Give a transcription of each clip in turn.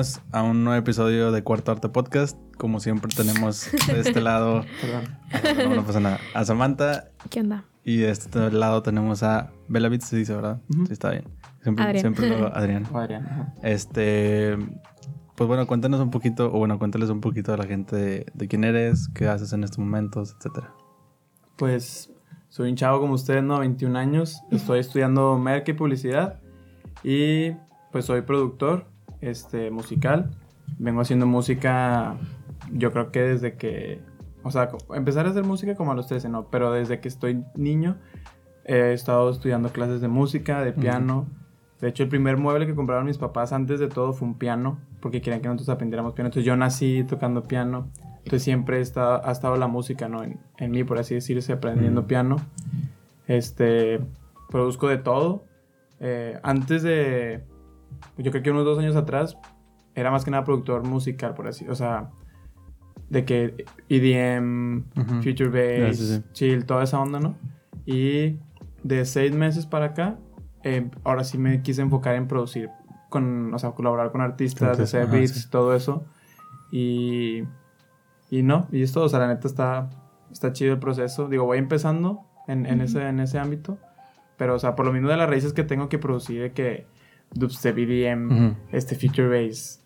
bienvenidos a un nuevo episodio de Cuarto Arte Podcast. Como siempre tenemos de este lado Perdón. no, pasa nada, a Samantha ¿Qué onda? y de este lado tenemos a Belavit, se dice, ¿verdad? Sí, está bien. Siempre, Adrián. siempre lo Adrián. O Adrián. ajá. Este, pues bueno, cuéntanos un poquito, o bueno, cuéntales un poquito a la gente de, de quién eres, qué haces en estos momentos, etcétera. Pues soy un chavo como ustedes, ¿no? 21 años. Estoy estudiando merca y publicidad. Y pues soy productor este, musical. Vengo haciendo música, yo creo que desde que... O sea, empezar a hacer música como a los 13, ¿no? Pero desde que estoy niño he estado estudiando clases de música, de piano. De hecho, el primer mueble que compraron mis papás antes de todo fue un piano, porque querían que nosotros aprendiéramos piano. Entonces yo nací tocando piano. Entonces siempre está, ha estado la música, ¿no? En, en mí, por así decirse, aprendiendo Mm. piano. Este, produzco de todo. Eh, antes de, yo creo que unos dos años atrás, era más que nada productor musical, por así, o sea, de que EDM, Ujú. Future Bass, Ah, sí, sí. Chill, toda esa onda, ¿no? Y de seis meses para acá, eh, ahora sí me quise enfocar en producir, con, o sea, colaborar con artistas, hacer ajá, beats, sí. todo eso. Y, y no, y es todo, o sea, la neta está, está chido el proceso. Digo, voy empezando en, en, ese, en ese ámbito, pero, o sea, por lo mismo de las raíces que tengo que producir, de que dubstep, EDM, este Future Bass,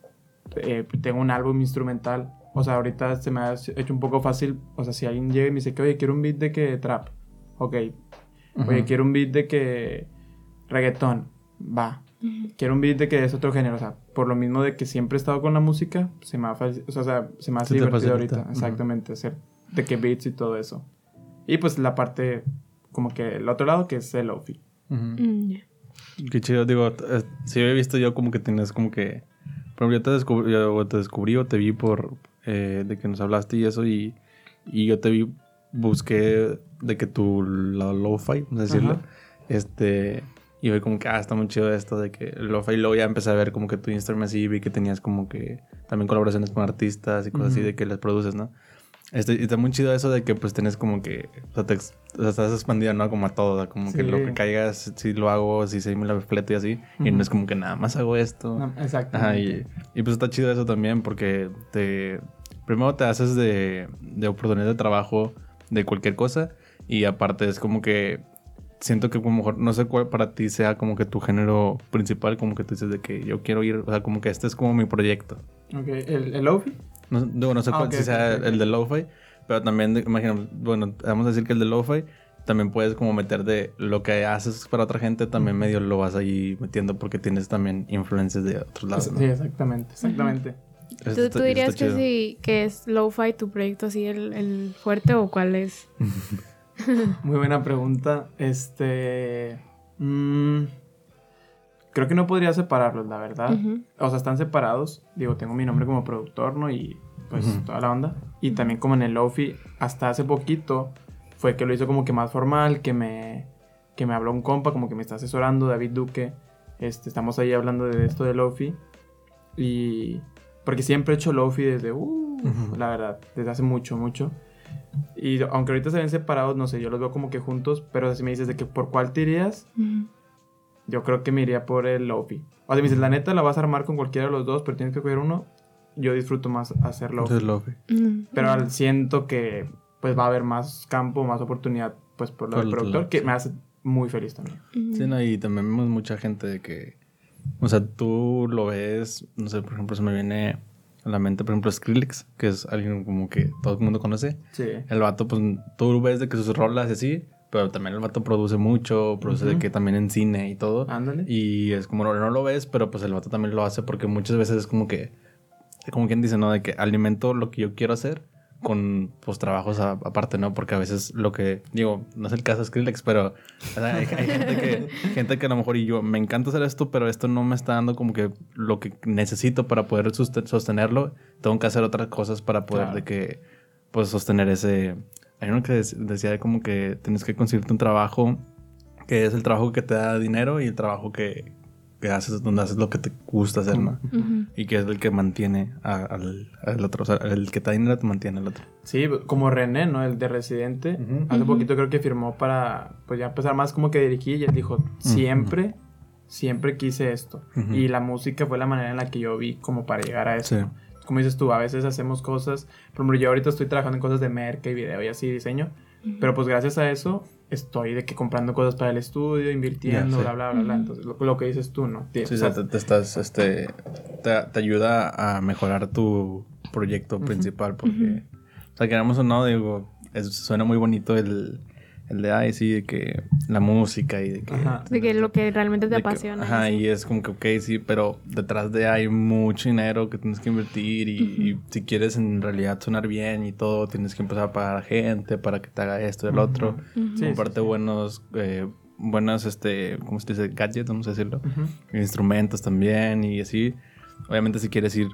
eh, tengo un álbum instrumental. O sea, ahorita se me ha hecho un poco fácil. O sea, si alguien llega y me dice que, oye, quiero un beat de que trap. Ok. Oye, Ujú. quiero un beat de que reggaetón. Va. Quiero un beat de que es otro género. O sea, por lo mismo de que siempre he estado con la música, se me ha, o sea, se me hace Se divertido ahorita. Exactamente. Hacer de que beats y todo eso. Y pues la parte, como que el otro lado, que es el lofi. Ujú. Qué chido, digo, eh, sí he visto yo como que tienes como que... Por ejemplo, yo te descubrí, yo te descubrí o te vi por... eh, de que nos hablaste y eso y, y yo te vi, busqué de que tu lado lo-fi, vamos a decirlo, Ajá. este... Y fue como que, ah, está muy chido esto de que lo-fi. Y luego ya empecé a ver como que tu Instagram así, vi que tenías como que también colaboraciones con artistas y cosas así de que les produces, ¿no? Este, y está muy chido eso de que pues tienes como que, o sea, te o sea, estás expandido, ¿no? Como a todo, o sea, como que Sí. lo que caigas, si lo hago, si se me la fleto y así. Y Ujú. no es como que nada más hago esto. No, exacto. Y, y pues está chido eso también porque te... Primero te haces de, de oportunidad de trabajo de cualquier cosa y aparte es como que siento que como mejor, no sé cuál para ti sea como que tu género principal, como que tú dices de que yo quiero ir, o sea, como que este es como mi proyecto. Ok, ¿el, el lofi? No, no sé Ah, cuál si sea el de lo-fi, pero también, imagina, bueno, vamos a decir que el de lo-fi también puedes como meter de lo que haces para otra gente, también medio lo vas ahí metiendo porque tienes también influencias de otros lados. ¿no? Sí, exactamente, exactamente. ¿Tú, está- tú dirías que sí, que es lo-fi tu proyecto así el, el fuerte o cuál es? Muy buena pregunta. Este. mm, creo que no podría separarlos, la verdad. Ujú. O sea, están separados. Digo, tengo mi nombre como productor, ¿no? Y pues Ujú. toda la onda. Y también como en el Lofi, hasta hace poquito fue que lo hizo como que más formal, que me, que me habló un compa, como que me está asesorando, David Duque. Este, estamos ahí hablando de esto de Lofi. Y. Porque siempre he hecho Lofi desde. uh, Ujú. La verdad, desde hace mucho, mucho. Y aunque ahorita se ven separados, no sé, yo los veo como que juntos, pero si me dices de que por cuál te irías, Ujú. Yo creo que me iría por el Lofi. O sea, me dices, la neta la vas a armar con cualquiera de los dos, pero tienes que coger uno. Yo disfruto más hacer Lofi. Mm, Pero mm. al- siento que pues va a haber más campo, más oportunidad, pues por lo Por del productor, lado, que sí. me hace muy feliz también. Ujú. Sí, no, y también vemos mucha gente de que, o sea, tú lo ves, no sé, por ejemplo, se me viene a la mente, por ejemplo, Skrillex, que es alguien como que todo el mundo conoce. Sí. El vato, pues, tú ves de que sus rolas y así, pero también el vato produce mucho, produce de Ujú. que también en cine y todo. Ándale. Y es como, no, no lo ves, pero pues el vato también lo hace porque muchas veces es como que, como quien dice, ¿no? De que alimento lo que yo quiero hacer con, pues, trabajos a- aparte, ¿no? Porque a veces lo que, digo, no es el caso de Skrillex, pero o sea, hay, hay gente, que, gente que a lo mejor y yo, me encanta hacer esto, pero esto no me está dando como que lo que necesito para poder sostenerlo. Tengo que hacer otras cosas para poder Claro. de que, pues, sostener ese... Hay uno que dec- decía como que tienes que conseguirte un trabajo que es el trabajo que te da dinero y el trabajo que, que haces, donde haces lo que te gusta hacer, ¿no? Ujú. Y que es el que mantiene a- al, al otro. O sea, el que te da dinero te mantiene al otro. Sí, como René, ¿no? El de Residente. Hace Ujú. poquito creo que firmó para, pues ya empezar más como que dirigir y él dijo, siempre, siempre quise esto. Y la música fue la manera en la que yo vi como para llegar a eso. Sí. Como dices tú, a veces hacemos cosas, por ejemplo, yo ahorita estoy trabajando en cosas de merca y video y así, diseño, pero pues gracias a eso estoy de que comprando cosas para el estudio, invirtiendo, Ya, sí. bla, bla, bla, bla. Entonces, lo, lo que dices tú, ¿no? Sí, o sea, te, te estás, este, te, te ayuda a mejorar tu proyecto principal porque, o sea, queramos o no, digo, es- suena muy bonito el, el de, ay, sí, de que la música y de que... Ajá. De que lo que realmente te que- apasiona. ajá, y y es como que, ok, sí, pero detrás de hay mucho dinero que tienes que invertir y, y si quieres en realidad sonar bien y todo, tienes que empezar a pagar a gente para que te haga esto y el otro. Ujú. Sí, Comparte buenos, eh, buenas, este, ¿cómo se dice? Gadgets, vamos a decirlo. Instrumentos también y así. Obviamente si quieres ir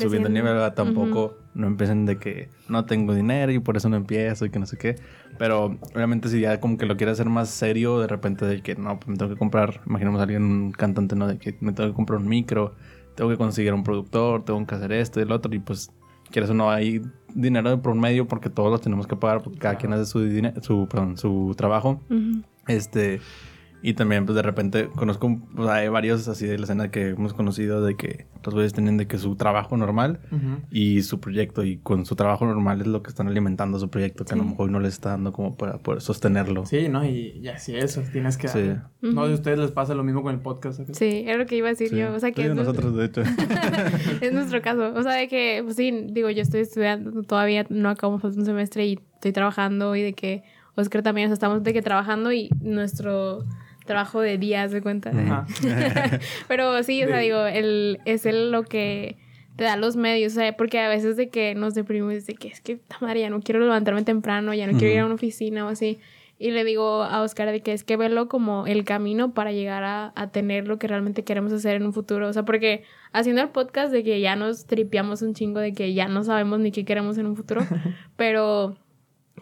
subiendo el nivel, tampoco no empiecen de que no tengo dinero y por eso no empiezo y que no sé qué. Pero obviamente si ya como que lo quieres hacer más serio, de repente de que no, pues me tengo que comprar, imaginemos a alguien, un cantante, ¿no? De que me tengo que comprar un micro, tengo que conseguir un productor, tengo que hacer esto y el otro y pues quieres o no hay dinero de por medio porque todos los tenemos que pagar porque cada quien hace su, su, perdón, su trabajo. Este, y también, pues de repente conozco, sea, hay varios así de la escena que hemos conocido de que los güeyes tienen de que su trabajo normal y su proyecto, y con su trabajo normal es lo que están alimentando su proyecto, que a lo mejor no les está dando como para poder sostenerlo. Sí, ¿no? Y, y así eso, tienes que... Sí. No si a ustedes les pasa lo mismo con el podcast. ¿sabes? Sí, era lo que iba a decir Sí. yo. O sea, Sí, que es, nosotros, de hecho. es nuestro caso. O sea, de que, pues sí, digo, yo estoy estudiando, todavía no acabamos un semestre y estoy trabajando y de que Oscar también, o sea, estamos de que trabajando y nuestro trabajo de día, ¿se cuenta? Ajá. Pero sí, o sea, De- digo, el, es el lo que te da los medios, o sea, porque a veces de que nos deprimimos, de que es que, "Ta madre, ya no quiero levantarme temprano, ya no quiero ir a una oficina o así. Y le digo a Oscar de que es que verlo como el camino para llegar a, a tener lo que realmente queremos hacer en un futuro. O sea, porque haciendo el podcast de que ya nos tripeamos un chingo, de que ya no sabemos ni qué queremos en un futuro, pero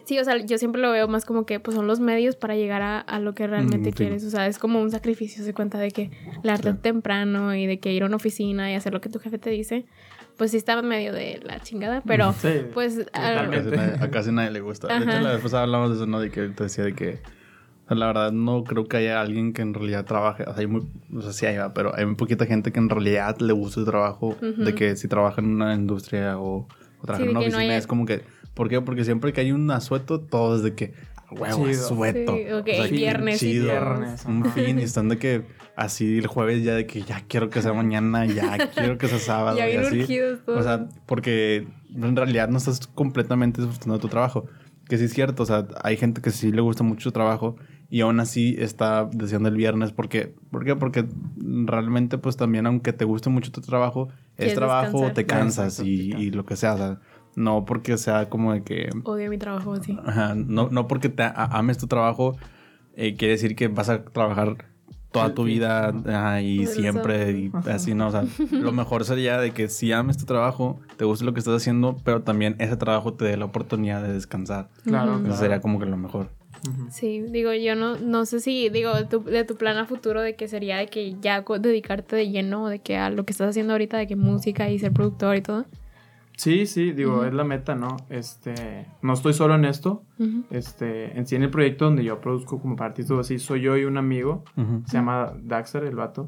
sí, o sea, yo siempre lo veo más como que pues son los medios para llegar a, a lo que realmente Mm, sí. quieres. O sea, es como un sacrificio, se cuenta de que levantarte temprano y de que ir a una oficina y hacer lo que tu jefe te dice. Pues sí está medio de la chingada, pero Sí, pues... A casi, nadie, a casi nadie le gusta. De hecho, Ajá. la vez pasada hablamos de eso, ¿no? De que te decía de que... o sea, la verdad, no creo que haya alguien que en realidad trabaje. O sea, hay muy... No sé si hay, pero hay muy poquita gente que en realidad le gusta su trabajo. Ujú. De que si trabaja en una industria o, o trabaja Sí, en una no oficina, haya- es como que... ¿Por qué? Porque siempre que hay un asueto, todo es de que... Huevo, asueto. Sí, ok, qué viernes y chido. viernes, Un fin y están de que... Así el jueves ya de que ya quiero que sea mañana, ya quiero que sea sábado. ya y así. todos. O sea, porque en realidad no estás completamente disfrutando de tu trabajo. Que sí es cierto, o sea, hay gente que sí le gusta mucho su trabajo y aún así está deseando el viernes. porque ¿Por qué? Porque realmente, pues también, aunque te guste mucho tu trabajo, es trabajo, descansar. te cansas y, y lo que sea. O sea, no porque sea como de que. Odio mi trabajo, sí. Ajá, no, no porque te ames tu trabajo, eh, quiere decir que vas a trabajar toda tu vida ajá, y siempre y así, ¿no? O sea, lo mejor sería de que si ames tu trabajo, te guste lo que estás haciendo, pero también ese trabajo te dé la oportunidad de descansar. Claro. Eso claro. sería como que lo mejor. Sí, digo, yo no, no sé si, digo, tu- de tu plan a futuro de que sería de que ya dedicarte de lleno, de que a lo que estás haciendo ahorita, de que música y ser productor y todo. Sí, sí, digo, es la meta, ¿no? Este, no estoy solo en esto. Este, en sí en el proyecto donde yo produzco como artista o así, soy yo y un amigo, se llama Daxter, el vato.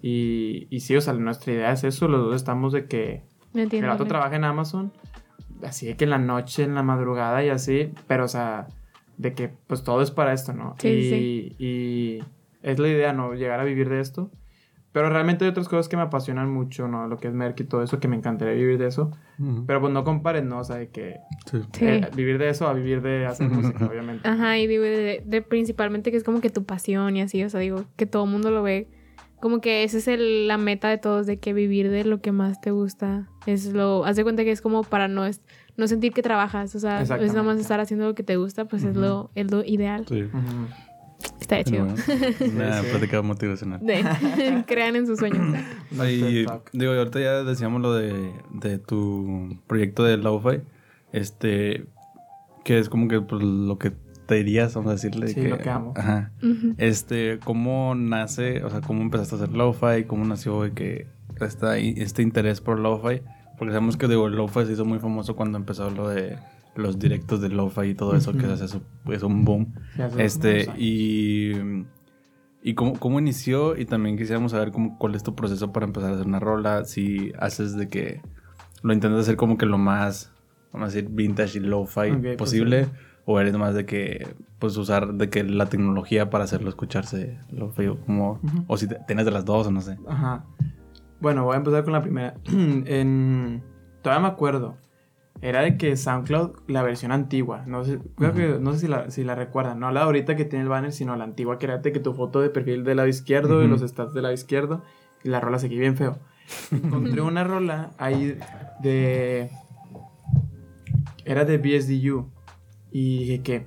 Y, y sí, o sea, nuestra idea es eso, los dos estamos de que el vato trabaja en Amazon, así de que en la noche, en la madrugada y así, pero o sea, de que pues todo es para esto, ¿no? Sí, y, sí. y es la idea, ¿no? Llegar a vivir de esto. Pero realmente hay otras cosas que me apasionan mucho, ¿no? Lo que es Merck y todo eso, que me encantaría vivir de eso. Ujú. Pero pues no compares, ¿no? O sea, de que Sí. Sí. eh, vivir de eso a vivir de hacer música, obviamente. Ajá, y digo, de, de principalmente que es como que tu pasión y así, o sea, digo, que todo el mundo lo ve. Como que esa es el- la meta de todos, de que vivir de lo que más te gusta. Es lo, haz de cuenta que es como para no, es, no sentir que trabajas, o sea, es Exactamente. nomás estar haciendo lo que te gusta, pues es, lo, es lo ideal. Sí. Ujú. Está chido. Bueno, Una Sí, sí. plática motivacional. De, crean en sus sueños. No Y digo, ahorita ya decíamos lo de, de tu proyecto de Lo-Fi. Este, que es como que pues, lo que te dirías, vamos a decirle. Sí, lo que amo. Ajá. Este, ¿cómo nace, o sea, cómo empezaste a hacer Lo-Fi? ¿Cómo nació de que esta, este interés por Lo-Fi? Porque sabemos que digo, Lo-Fi se hizo muy famoso cuando empezó lo de los directos de Lo-Fi y todo eso, que su- es un boom. Sí, Este, y ¿Y cómo, cómo inició? Y también quisiéramos saber cómo, cuál es tu proceso para empezar a hacer una rola. Si haces de que lo intentas hacer como que lo más, vamos a decir, vintage y lo-fi Ok, posible. O eres más de que, pues, usar de que la tecnología para hacerlo escucharse lo-fi. o Como. O si te- tienes de las dos o no sé. Ajá. Bueno, voy a empezar con la primera. en... Todavía me acuerdo. Era de que SoundCloud, la versión antigua. No sé, creo que, no sé si la, si la recuerdan. No la de ahorita que tiene el banner, sino la antigua que era de que tu foto de perfil del lado izquierdo y los stats del lado izquierdo. Y la rola se quedó bien feo. Encontré una rola ahí de. Era de BSDU. Y dije que.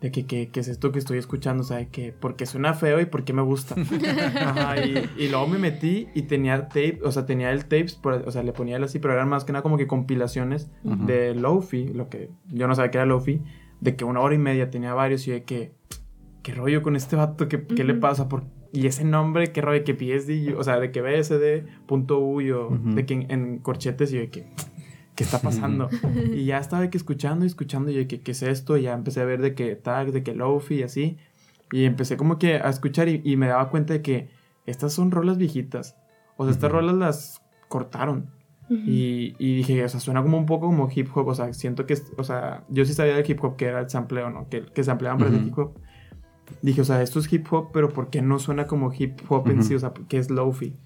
De que, que, que es esto que estoy escuchando, o sea, de que porque suena feo y porque me gusta. Ajá, y, y luego me metí y tenía tape, o sea, tenía el tapes, por- o sea, le ponía el así, pero eran más que nada como que compilaciones de Lofi, lo que yo no sabía que era Lofi, de que una hora y media tenía varios y de que, ¿qué rollo con este vato? ¿Qué, qué le pasa? Por, y ese nombre, ¿qué rollo? Que PSD, o sea, de que BSD.U, yo, Ujú. de que en, en corchetes y de que, ¿qué está pasando? y ya estaba de que escuchando y escuchando y de que, ¿qué es esto? Y ya empecé a ver de que tags, de que Lofi y así. Y empecé como que a escuchar y, y me daba cuenta de que estas son rolas viejitas. O sea, estas rolas las cortaron. Y, y dije, o sea, suena como un poco como hip hop. O sea, siento que, o sea, yo sí sabía del hip hop que era el sampleo, ¿no? Que, que sampleaban para el Ujú. hip hop. Dije, o sea, esto es hip hop, pero ¿por qué no suena como hip hop en Ujú. sí? O sea, que es lofi.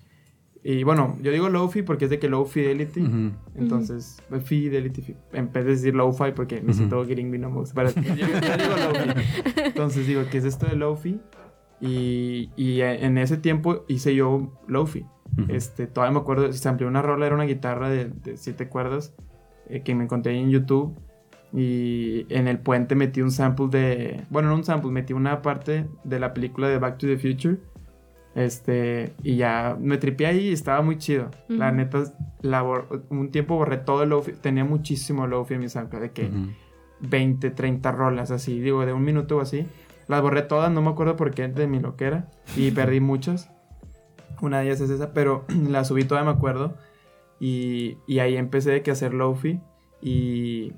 Y bueno, yo digo lofi porque es de que low fidelity. Ujú. Entonces, fidelity, fi- en vez de decir lo-fi, porque me Ujú. siento gringo y no me gusta. Para, yo, yo digo lo-fi. Entonces digo, ¿qué es esto de lo-fi? Y, y en ese tiempo hice yo lo-fi. Ujú. Este, todavía me acuerdo, se amplió una rola, era una guitarra de, de siete cuerdas eh, que me encontré en YouTube. Y en el puente metí un sample de. Bueno, no un sample, metí una parte de la película de Back to the Future. Este, y ya me tripié ahí y estaba muy chido. La neta, la un tiempo borré todo el lofi. Tenía muchísimo lofi en mi SoundCloud, de que Ujú. 20, 30 rolas así, digo, de un minuto o así. Las borré todas, no me acuerdo por qué de mi loquera. Y perdí muchas. Una de ellas es esa, pero la subí todavía me acuerdo. Y, y ahí empecé de que a hacer lofi. Y.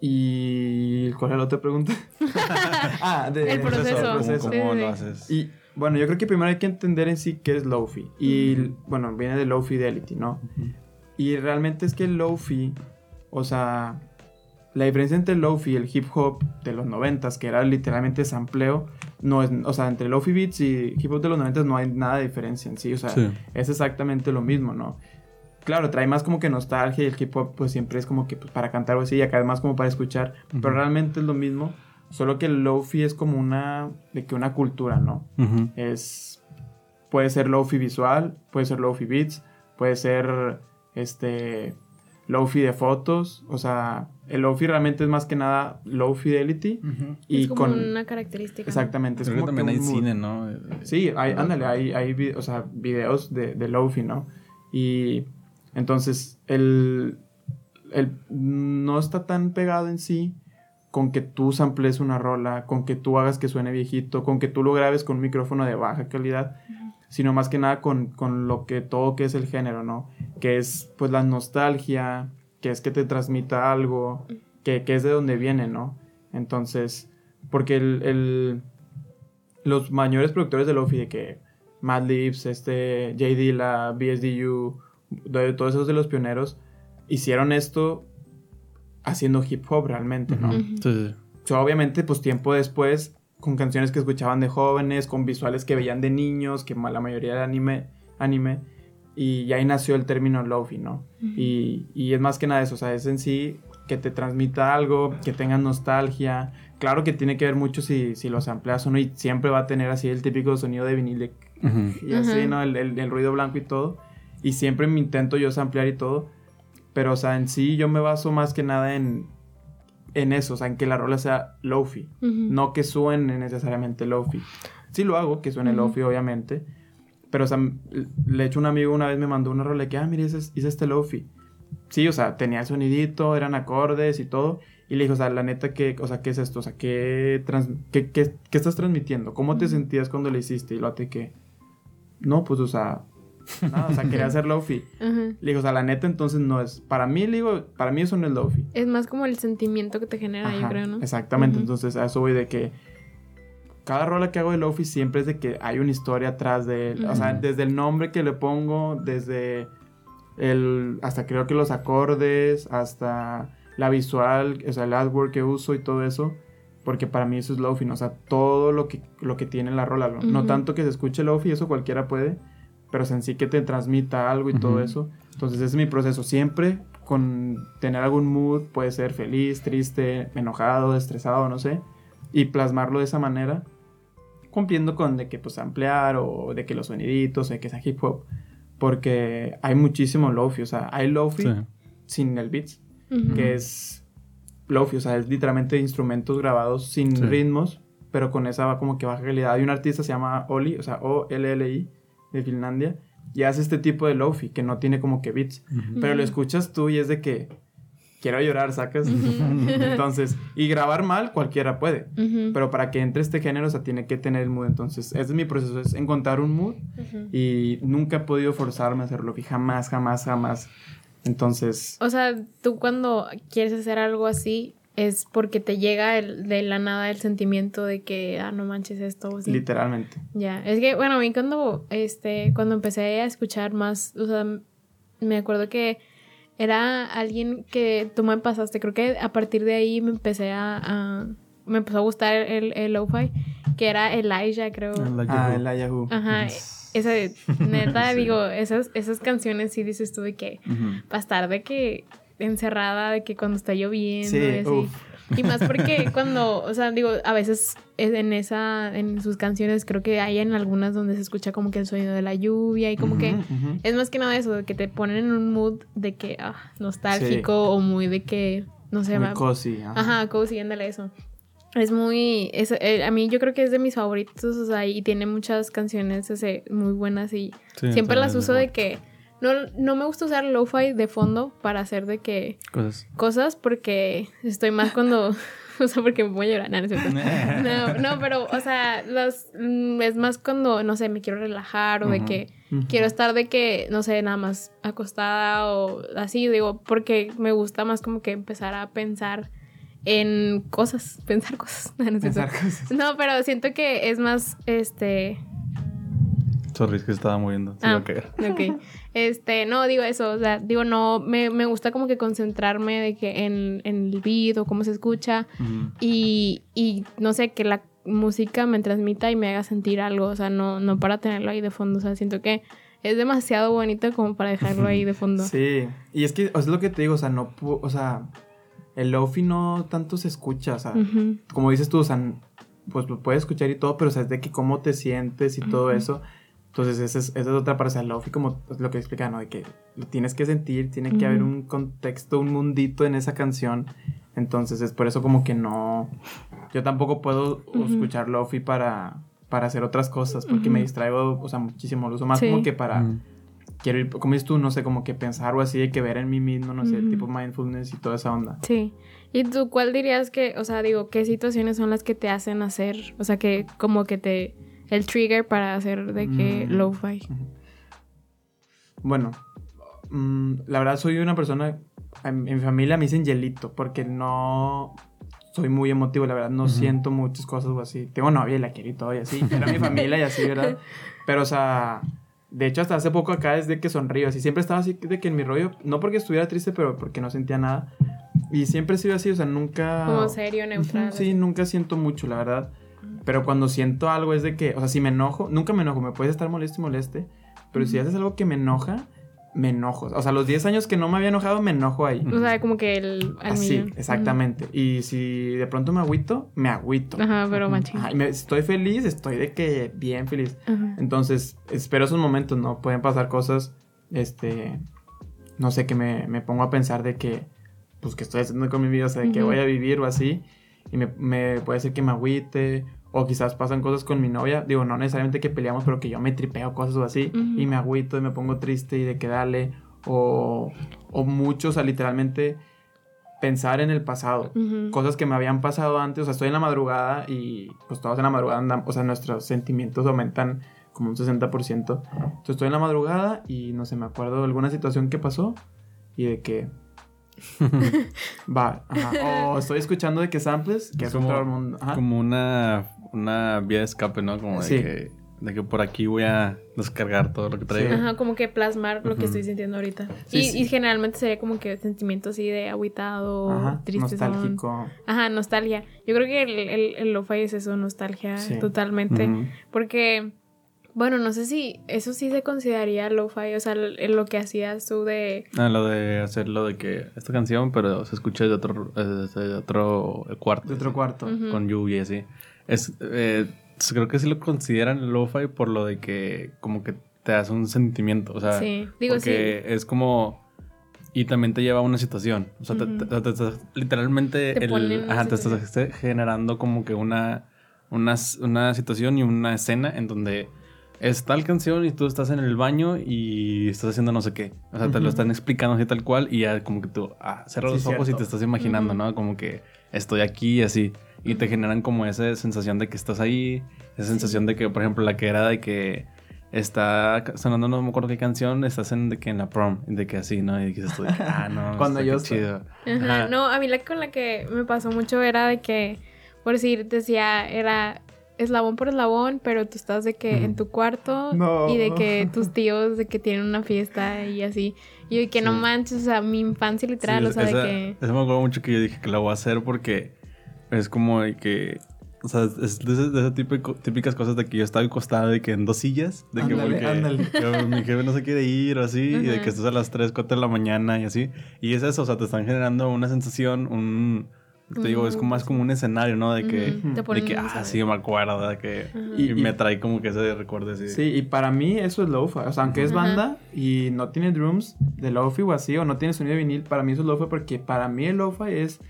Y. ¿Cuál era la otra pregunta? ah, de, El proceso. ¿Cómo, proceso. cómo Sí, lo sí. haces? Y bueno, yo creo que primero hay que entender en sí qué es Lofi. Y bueno, viene de Low Fidelity, ¿no? Y realmente es que el Lofi, o sea, la diferencia entre el Lofi y el hip hop de los noventas, que era literalmente sampleo, no es, o sea, entre Lofi beats y hip hop de los noventas no hay nada de diferencia en sí, o sea, Sí. es exactamente lo mismo, ¿no? Claro, trae más como que nostalgia y el hip hop pues siempre es como que pues, para cantar o así y acá es más como para escuchar, pero realmente es lo mismo, solo que el Lofi es como una, de que una cultura, ¿no? Es puede ser lofi visual, puede ser lofi beats, puede ser este lofi de fotos, o sea, el lofi realmente es más que nada low fidelity y es como con una característica. exactamente, es Creo que como también que hay cine, ¿no? Sí, hay, ándale, hay, hay o sea, videos de, de Lofi, ¿no? Y entonces, el, el no está tan pegado en sí con que tú samples una rola, con que tú hagas que suene viejito, con que tú lo grabes con un micrófono de baja calidad, sino más que nada con, con lo que todo que es el género, ¿no? Que es pues la nostalgia, que es que te transmita algo, que, que es de donde viene, ¿no? Entonces, porque el, el- los mayores productores de Lofi, de que Madlibs, este, J. Dilla, BSDU, todos esos de los pioneros, hicieron esto haciendo hip hop realmente, ¿no? Ujú. Ujú. Sí, sí. O sea, obviamente, pues tiempo después, con canciones que escuchaban de jóvenes, con visuales que veían de niños, que la mayoría era anime, anime, y ya ahí nació el término lofi, ¿no? Y, y es más que nada eso, o sea, es en sí que te transmita algo, que tenga nostalgia. Claro que tiene que ver mucho si, si los amplias o no, y siempre va a tener así el típico sonido de vinil de Ujú. y así. ¿no? El, el- el ruido blanco y todo. Y siempre me intento yo samplear y todo. Pero, o sea, en sí yo me baso más que nada en, en eso, o sea, en que la rola sea lofi. Ujú. No que suene necesariamente lofi. Sí lo hago, que suene Ujú. lofi, obviamente. Pero, o sea, le he hecho un amigo una vez me mandó una rola que, ah, mire, hice, hice este lofi. Sí, o sea, tenía el sonidito, eran acordes y todo. Y le dije, o sea, la neta, ¿qué, o sea, ¿qué es esto? O sea, ¿qué, trans- qué, qué- qué estás transmitiendo? ¿Cómo te sentías cuando lo hiciste? Y lo que, no, pues, o sea, nada, o sea, quería hacer lofi. Ajá. Le dije, o sea, la neta, entonces no es. Para mí, le digo, para mí eso no es lofi. Es más como el sentimiento que te genera, yo Ajá, creo, ¿no? Exactamente, Ujú. entonces a eso voy de que cada rola que hago de Lofi siempre es de que hay una historia atrás de él. O sea, desde el nombre que le pongo, desde el. hasta creo que los acordes, hasta la visual, o sea, el artwork que uso y todo eso. Porque para mí eso es Lofi, ¿no? O sea, todo lo que, lo que tiene la rola. ¿no? No Ujú. tanto que se escuche Lofi, eso cualquiera puede. Pero en sí que te transmita algo y todo Ujú. eso. Entonces ese es mi proceso. Siempre con tener algún mood, puede ser feliz, triste, enojado, estresado, no sé. Y plasmarlo de esa manera. Cumpliendo con de que pues ampliar o de que los soniditos, de que sea hip hop. Porque hay muchísimo lofi. O sea, hay lofi Sí. sin el beats. Ujú. Que es lofi. O sea, es literalmente instrumentos grabados sin Sí. ritmos. Pero con esa va como que baja calidad. Hay un artista se llama Oli, o sea, O-L-L-I, de Finlandia. Y hace este tipo de lofi que no tiene como que beats. Pero lo escuchas tú y es de que quiero llorar, sacas. Entonces, y grabar mal cualquiera puede. Pero para que entre este género, o sea, tiene que tener el mood. Entonces, ese es mi proceso, es encontrar un mood. Y nunca he podido forzarme a hacerlo. Y jamás, jamás, jamás. Entonces, O sea, tú cuando quieres hacer algo así es porque te llega el- de la nada el sentimiento de que, ah, no manches esto. o sí. literalmente. Ya, es que, bueno, a mí cuando, este, cuando empecé a escuchar más, o sea, me acuerdo que era alguien que tú me pasaste, creo que a partir de ahí me empecé a, a- me empezó a gustar el, el lo-fi, que era Elijah, creo. Ah, el Yahoo. Ajá, esa, neta, digo, esas, esas canciones sí dices tú de que, estar de que encerrada, de que cuando está lloviendo y Sí, así. uf. Y más porque cuando, o sea, digo, a veces es en esa, en sus canciones creo que hay en algunas donde se escucha como que el sonido de la lluvia y como que Ujú, ujú. es más que nada eso, de que te ponen en un mood de que, ah, nostálgico o muy de que, no sé, Muy ma- cozy. ajá. Ajá, cozy, ándale eso. Es muy, es, eh, a mí yo creo que es de mis favoritos, o sea, y tiene muchas canciones ese, muy buenas y Sí, siempre las uso de que, no, no me gusta usar lo-fi de fondo para hacer de que Cosas. cosas porque estoy más cuando, o sea, porque me voy a llorar, no, no es cierto. No, no, pero, o sea, las, mm, es más cuando, no sé, me quiero relajar o de que quiero estar de que, no sé, nada más acostada o así, digo, porque me gusta más como que empezar a pensar en cosas, pensar cosas. No, no. Pensar cosas. No, pero siento que es más, este, Sorry, es que se estaba moviendo. Se Ah. iba a caer. ok. Este, no, digo eso, o sea, digo, no, me, me gusta como que concentrarme de que en, en el beat o cómo se escucha Ujú. y, y no sé, que la música me transmita y me haga sentir algo, o sea, no, no para tenerlo ahí de fondo, o sea, siento que es demasiado bonito como para dejarlo ahí de fondo. Sí, y es que o sea, es lo que te digo, o sea, no, o sea, el lofi no tanto se escucha, o sea, Ujú. como dices tú, o sea, pues lo puedes escuchar y todo, pero o sea, es de que cómo te sientes y todo Ujú. eso. Entonces, esa es, esa es otra parte, o sea, el lofi como lo que explica, ¿no? De que lo tienes que sentir, tiene que Ujú. haber un contexto, un mundito en esa canción. Entonces, es por eso como que no... Yo tampoco puedo Ujú. escuchar lofi para, para hacer otras cosas, porque Ujú. me distraigo, o sea, muchísimo. Lo uso más Sí. como que para quiero ir, como dices tú, no sé, como que pensar o así, de que ver en mí mismo, no sé, tipo mindfulness y toda esa onda. Sí. ¿Y tú cuál dirías que, o sea, digo, qué situaciones son las que te hacen hacer, o sea, que como que te, el trigger para hacer de que Mm. lo-fi? Bueno, mm, la verdad soy una persona, en, en mi familia me dicen hielito, porque no soy muy emotivo, la verdad, no siento muchas cosas o así. Tengo novia y la quiero y todo y así, era mi familia y así, ¿verdad? Pero, o sea, de hecho, hasta hace poco acá es de que sonrío, así, siempre estaba así de que en mi rollo, no porque estuviera triste, pero porque no sentía nada. Y siempre he sido así, o sea, nunca... Como serio, neutral. Sí, así. nunca siento mucho, la verdad. Pero cuando siento algo es de que, o sea, si me enojo, nunca me enojo, me puedes estar molesto y moleste, pero si haces algo que me enoja, me enojo. O sea, los 10 años que no me había enojado, me enojo ahí. O sea, como que el al Así, millón. exactamente. Y si de pronto me agüito, me agüito. Ajá, pero machín. Ajá, me- estoy feliz, estoy de que bien feliz. Ajá. Entonces, espero esos momentos, ¿no? Pueden pasar cosas, este, no sé, que me, me pongo a pensar de que, pues, que estoy haciendo con mi vida, o sea, de que voy a vivir o así, y me, me puede ser que me agüite, o quizás pasan cosas con mi novia, digo, no necesariamente que peleamos, pero que yo me tripeo cosas o así, y me agüito y me pongo triste y de que dale, o, o mucho, o sea, literalmente pensar en el pasado cosas que me habían pasado antes, o sea, estoy en la madrugada y pues todos en la madrugada andamos, o sea, nuestros sentimientos aumentan como un 60%. Entonces estoy en la madrugada y no sé, me acuerdo de alguna situación que pasó y de que Va, ajá. O estoy escuchando de que samples, que es, como, otro mundo. Ajá. como una, una vía de escape, ¿no? Como de, Sí. que, de que por aquí voy a descargar todo lo que traigo. Ajá, como que plasmar lo que estoy sintiendo ahorita. Sí, y, sí. y generalmente sería como que sentimientos así de agüitado, Ajá, triste. nostálgico. Ajá, nostalgia. Yo creo que el, el, el lo-fi es eso, nostalgia, Sí. totalmente. Porque, bueno, no sé si eso sí se consideraría lo-fi, o sea, el- lo que hacías tú de... Ah, lo de hacer lo de que esta canción, pero se escucha de otro, eh, desde otro cuarto. De otro cuarto. Con lluvia y así. Es, eh, creo que sí lo consideran lo-fi por lo de que como que te hace un sentimiento. O sea, Sí, digo, porque es como... Y también te lleva a una situación. O sea, te- Ujú. te- te- te- literalmente Te el, ajá, te estás generando como que una, una, una situación y una escena en donde es tal canción y tú estás en el baño y estás haciendo no sé qué. O sea, te lo están explicando así tal cual y ya como que tú ah, cierras Sí, los ojos y te estás imaginando. ¿no? Como que estoy aquí y así. Y te generan como esa sensación de que estás ahí, esa sensación de que, por ejemplo, la que era de que está sonando, no me acuerdo qué canción, estás en, de que en la prom, de que así, ¿no? Y dices tú de que, ah, no, Cuando yo estoy- chido. Ajá, Ajá. No, a mí la con la que me pasó mucho era de que, por decir, decía, era eslabón por eslabón, pero tú estás de que en tu cuarto No. y de que tus tíos de que tienen una fiesta y así. Y yo de que no manches, o sea, mi infancia literal, Sí, o sea, esa, de que... esa me acuerdo mucho que yo dije que la voy a hacer porque es como de que. O sea, es de ese, co- típicas cosas de que yo estaba acostado de que en dos sillas, de que Ándale, porque ándale. que mi jefe no se quiere ir o así, y de que estás a las 3, 4 de la mañana y así. Y es eso, o sea, te están generando una sensación, un. Te digo, es como más como un escenario, ¿no? De que. De que, ah, sí, me acuerdo, de que. Y, Y- me trae como que ese recuerdo así. Sí, y para mí eso es lo-fi. O sea, aunque es banda y no tiene drums de lo-fi o así, o no tiene sonido de vinil, para mí eso es lo-fi porque para mí el lo-fi es,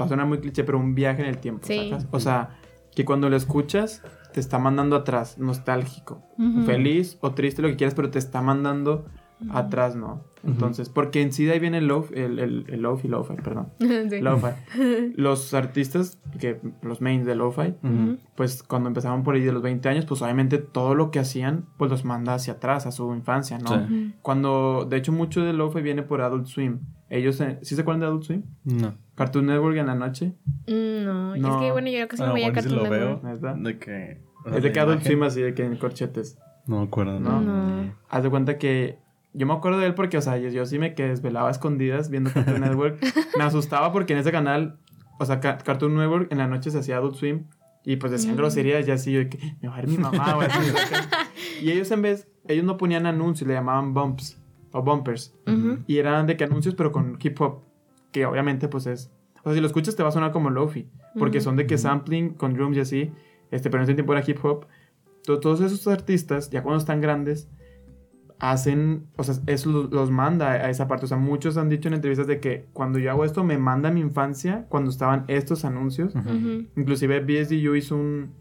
va a sonar muy cliché, pero un viaje en el tiempo, Sí. ¿sacas? O sea, que cuando lo escuchas te está mandando atrás, nostálgico, feliz o triste, lo que quieras, pero te está mandando atrás, ¿no? Entonces, porque en sí de ahí viene el lo el, el, el lo-fi, lo-fi, perdón. Sí. Lo-fi. Los artistas, que los mains de lo-fi, pues cuando empezaban por ahí de los 20 años, pues obviamente todo lo que hacían, pues los manda hacia atrás, a su infancia, ¿no? Sí. Cuando, de hecho, mucho de lo-fi viene por Adult Swim. Ellos, eh, ¿sí se acuerdan de Adult Swim? No. Cartoon Network en la noche. Mm, No, es No. que bueno, yo casi no Bueno, veía Cartoon lo veo. Network. ¿Neta? De que. o sea, Es de que Adult imagen- Swim así de que en corchetes. No me acuerdo, No. ¿no? No. Haz de cuenta que yo me acuerdo de él porque, o sea, yo, yo sí me que desvelaba a escondidas viendo Cartoon Network. me asustaba porque en ese canal, o sea, Ca- Cartoon Network en la noche se hacía Adult Swim y pues decían Mm. groserías y así, yo de que me va a ver mi mamá o así. y ellos en vez, ellos no ponían anuncios, le llamaban bumps o bumpers. Ujú. Y eran de que anuncios, pero con hip hop. Que obviamente, pues es. O sea, si lo escuchas, te va a sonar como lofi. Porque Ujú. son de que sampling con drums y así. Este, pero en ese tiempo era hip hop. To- Todos esos artistas, ya cuando están grandes, hacen. O sea, eso los, manda a esa parte. O sea, muchos han dicho en entrevistas de que cuando yo hago esto, me manda a mi infancia cuando estaban estos anuncios. Inclusive BSDU hizo un,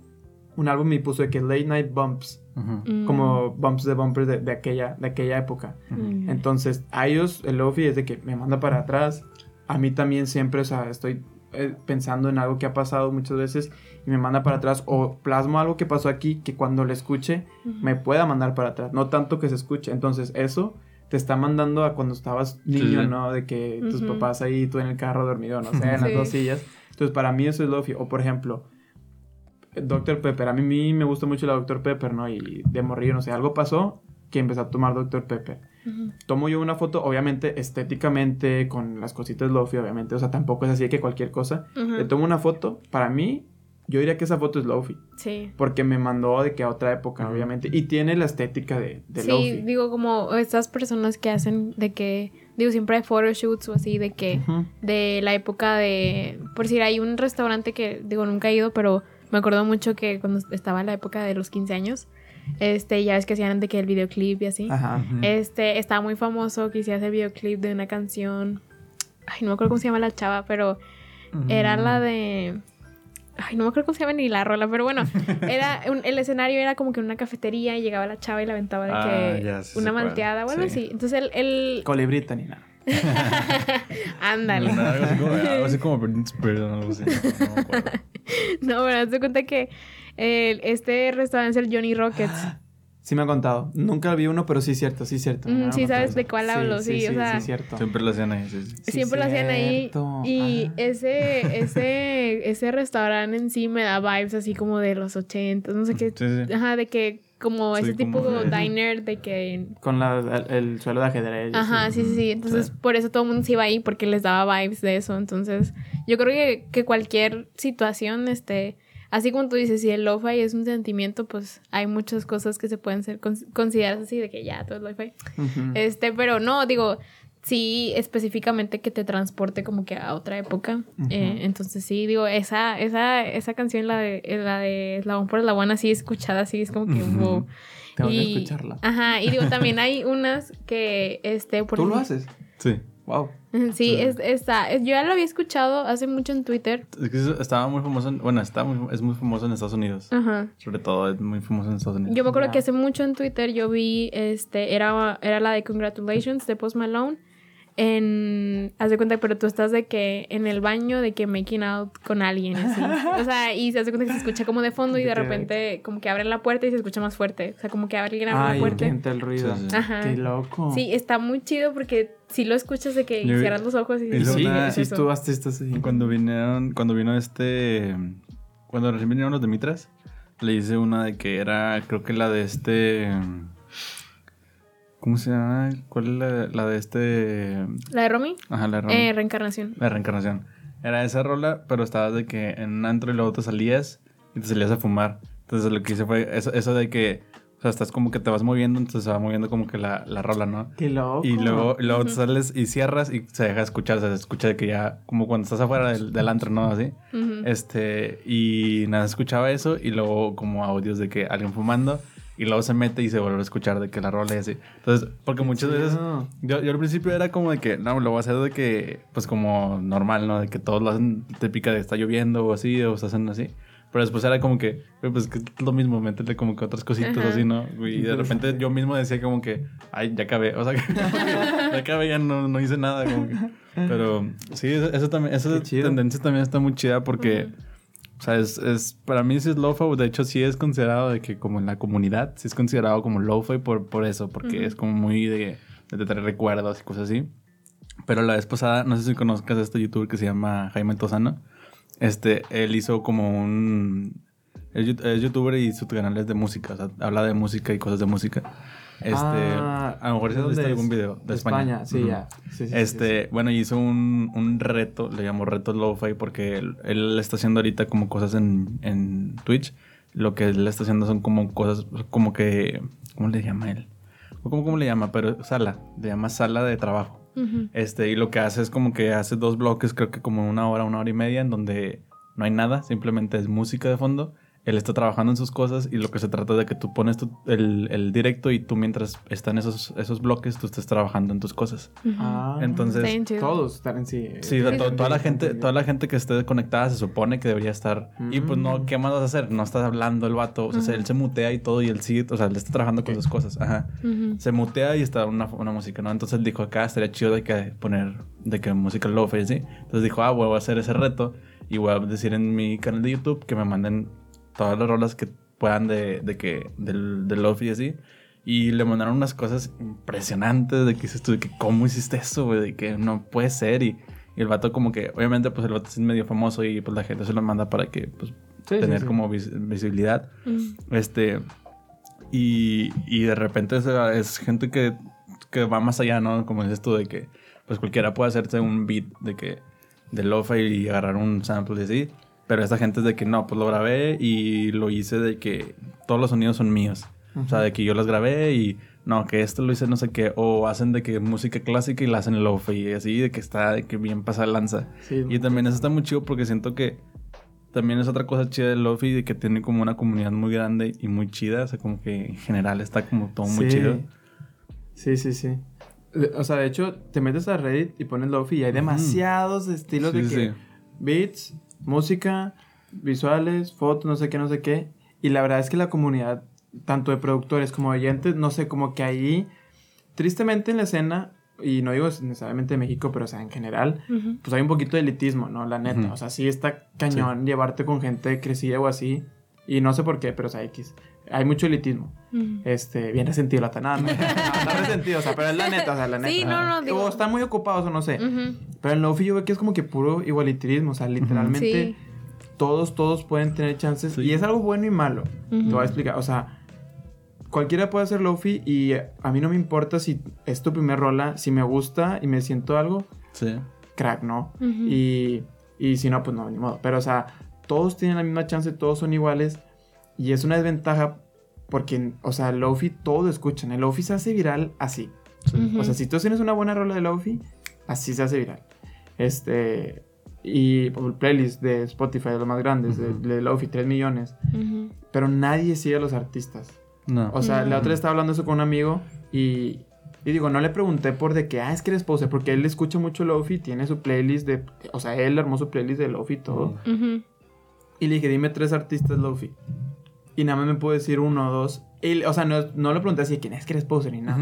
un álbum y puso de que Late Night Bumps. Mm. Como bumps de bumpers de, de aquella, de aquella época. Entonces, a ellos el lofi es de que me manda para atrás. A mí también siempre, o sea, estoy eh, pensando en algo que ha pasado muchas veces y me manda para atrás. O plasmo algo que pasó aquí que cuando lo escuche me pueda mandar para atrás. No tanto que se escuche. Entonces, eso te está mandando a cuando estabas niño, Sí. ¿no? De que tus papás ahí, tú en el carro dormido, no sé, en las Sí. dos sillas. Entonces, para mí eso es lofi. O, por ejemplo, Dr. Pepper. A mí, mí me gusta mucho la Dr. Pepper, ¿no? Y de morrillo, no sé, algo pasó que empecé a tomar Dr. Pepper Tomo yo una foto, obviamente estéticamente, con las cositas lofi, obviamente, o sea, tampoco es así de que cualquier cosa. Le tomo una foto, para mí, yo diría que esa foto es lofi, Sí. porque me mandó de que a otra época, obviamente, y tiene la estética de, de sí, lofi. digo, como estas personas que hacen de que, digo, siempre hay photoshoots o así, de que, de la época de, por decir, hay un restaurante que, digo, nunca he ido, pero me acuerdo mucho que cuando estaba en la época de los 15 años, este, ya ves que hacían de que el videoclip y así. Ajá. Este, estaba muy famoso que hiciera ese videoclip de una canción, ay, no me acuerdo cómo se llama la chava, pero era la de... Ay, no me acuerdo cómo se llama ni la rola, pero bueno, era un- el escenario era como que una cafetería y llegaba la chava y la aventaba de Ah, que ya, sí sé una malteada o algo Sí. así. Entonces el, el... Colibrita ni nada. ándale. No, algo así como, algo así como Britney Spears, algo así. No, no me acuerdo. No, pero haz de cuenta que el- este restaurante es el Johnny Rockets. Sí me ha contado. Nunca vi uno, pero sí es cierto, sí es cierto. Mm, sí, sabes eso. de cuál hablo, sí, o sea, Sí, es cierto. Siempre lo hacían ahí, sí, sí. Sí, Siempre lo hacían ahí. cierto. Y Ajá. ese, ese, ese restaurante en sí me da vibes así como de los 80, no sé qué. Sí, sí. Ajá, de que como Sí, ese tipo de- diner de que... Con la, el, el suelo de ajedrez. Ajá, sí, sí, sí. Entonces, por eso todo el mundo se iba ahí porque les daba vibes de eso. Entonces, yo creo que, que cualquier situación, este... Así como tú dices, si el lo-fi es un sentimiento, pues hay muchas cosas que se pueden ser cons- consideradas así de que ya todo es lo-fi. Este, pero no, digo, sí específicamente que te transporte como que a otra época. Eh, entonces sí, digo, esa, esa, esa canción, la de, la de Eslabón por Eslabón, así escuchada, así es como que Ujú. wow. Tengo que Y- escucharla. Ajá, y digo, también hay unas que, este, por ¿Tú lo haces? Sí. Wow. Sí, es, está, yo ya lo había escuchado hace mucho en Twitter. Es que estaba muy famoso, en- bueno, está muy, es muy famoso en Estados Unidos. Ajá. Sobre todo es muy famoso en Estados Unidos. Yo me acuerdo que hace mucho en Twitter yo vi, este, era, era la de Congratulations de Post Malone. En, haz de cuenta, pero tú estás de que en el baño, de que making out con alguien, así. O sea, y se hace cuenta que se escucha como de fondo y De repente como que abren la puerta y se escucha más fuerte. O sea, como que alguien abre Ay, la puerta. gente el ruido. Sí, sí. Ajá. Qué loco. Sí, está muy chido porque si lo escuchas de que Yo cierras los ojos y Y Hizo sí, sí, tú haces esto así. Cuando vinieron, cuando vino este, cuando recién vinieron los de Mitras, le hice una de que era, creo que la de este, ¿cómo se llama? ¿Cuál es la, la de este? La de Romy, Ajá, la, de eh, Ron- reencarnación. la reencarnación. Era esa rola, pero estabas de que en un antro y luego te salías y te salías a fumar. Entonces lo que hice fue eso, eso de que, o sea, estás como que te vas moviendo, entonces se va moviendo como que la, la rola, ¿no? Qué loco. Y luego, y luego te sales y cierras y se deja escuchar, se escucha de que ya, como cuando estás afuera del, del antro, ¿no? Así. Este, y nada, escuchaba eso y luego como audios de que alguien fumando y luego se mete y se vuelve a escuchar de que la rola y así. Entonces, porque muchas veces, chido. yo, yo al principio era como de que, no, lo voy a hacer de que, pues como normal, ¿no? De que todos lo hacen típica de está lloviendo o así, o se hacen así. Pero después era como que, "Güey, pues que es lo mismo, métele como que otras cositas Ajá. así, ¿no? Y de repente yo mismo decía como que, ay, ya acabé. O sea, que ya acabé, ya no, no hice nada. Como que. Pero sí, eso, eso también, esa tendencia también está muy chida porque, o sea, es, es, para mí sí es lo-fi. De hecho, sí es considerado de que como en la comunidad, sí es considerado como lo-fi por, por eso, porque Ujú. es como muy de, de traer recuerdos y cosas así. Pero la vez pasada, no sé si conozcas a este youtuber que se llama Jaime Tozano. Este, él hizo como un... Es youtuber y su canal es de música, o sea, habla de música y cosas de música. Este, Ah, a lo mejor ¿de si has visto algún video de, De España. España, sí, ya. Sí, sí, sí, Este, sí, bueno, hizo un, un reto, le llamó reto lo-fi porque él, él está haciendo ahorita como cosas en, en Twitch. Lo que él está haciendo son como cosas, como que, ¿cómo le llama él? O ¿Cómo, cómo le llama? Pero sala, le llama sala de trabajo. Este, y lo que hace es como que hace dos bloques, creo que como una hora, una hora y media, en donde no hay nada, simplemente es música de fondo. Él está trabajando en sus cosas y lo que se trata es de que tú pones tu- el, el directo y tú mientras están esos, esos bloques, tú estés trabajando en tus cosas. Ah, Entonces- todos están en sí. Sí, sea, Sí, to- sí. toda la gente, toda la gente que esté conectada se supone que debería estar. Y pues no, Mm. ¿qué más vas a hacer? No estás hablando el vato. O sea, él se mutea y todo y él sigue, o sea, él está trabajando con sus cosas. Ajá. Se mutea y está una, una música, ¿no? Entonces él dijo acá estaría chido de que poner de que música lofi así. Entonces dijo, ah, voy a hacer ese reto y voy a decir en mi canal de YouTube que me manden todas las rolas que puedan de, de que del, del lofi y así. Y le mandaron unas cosas impresionantes de que dices tú, de que cómo hiciste eso, güey, de que no puede ser. Y, y el vato como que, obviamente, pues el vato es medio famoso y pues la gente se lo manda para que, pues, Sí, sí, tener sí. como vis- visibilidad. Ujú. Este. Y, y de repente es, es gente que, que va más allá, ¿no? Como dices tú, de que pues cualquiera puede hacerse un beat de que de lo-fi y agarrar un sample y así. Pero esta gente es de que no, pues lo grabé y lo hice de que todos los sonidos son míos. O sea, de que yo los grabé y no, que esto lo hice no sé qué. O hacen de que música clásica y la hacen lo-fi y así, de que está de que bien pasa lanza. Sí, Y también eso está muy chido porque siento que también es otra cosa chida de Lofi de que tiene como una comunidad muy grande y muy chida. O sea, como que en general está como todo muy Sí. chido. Sí, sí, sí. O sea, de hecho, te metes a Reddit y pones Lofi y hay demasiados estilos Sí, de que sí. beats, música, visuales, fotos, no sé qué, no sé qué. Y la verdad es que la comunidad, tanto de productores como de oyentes, no sé, como que ahí, tristemente en la escena, y no digo necesariamente de México, pero o sea, en general, pues hay un poquito de elitismo, ¿no? La neta. O sea, sí está cañón llevarte con gente crecida o así. Y no sé por qué, pero o sea, X. Hay mucho elitismo. Ujú. Este, bien resentido la tanada. No, no, no resentido, o sea, pero es la neta, o sea, la neta. Sí, no, no, digo- O están muy ocupados o no sé. Ujú. Pero en Lofi yo veo que es como que puro igualitarismo, o sea, literalmente Sí. todos, todos pueden tener chances. Sí. Y es algo bueno y malo. Te voy a explicar, o sea, cualquiera puede hacer Lofi y a mí no me importa si es tu primer rola, si me gusta y me siento algo, Sí. crack, ¿no? Y, y si no, pues no, ni modo. Pero, o sea, todos tienen la misma chance, todos son iguales. Y es una desventaja porque, o sea, el Lofi todo lo escuchan. El Lofi se hace viral así. O sea, si tú tienes una buena rola de Lofi, así se hace viral. Este. Y playlist de Spotify, de los más grandes, de- Ujú. de, Lofi, 3 millones. Pero nadie sigue a los artistas. No. O sea, la otra vez estaba hablando eso con un amigo y, y digo, no le pregunté por de que, ah, es que eres poser, porque él escucha mucho Lofi, tiene su playlist de, o sea, él armó su playlist de Lofi y todo. Y le dije, dime tres artistas Lofi. Y nada más me pudo decir uno o dos. Y, o sea, no, no le pregunté así, ¿quién es que eres poser ni nada.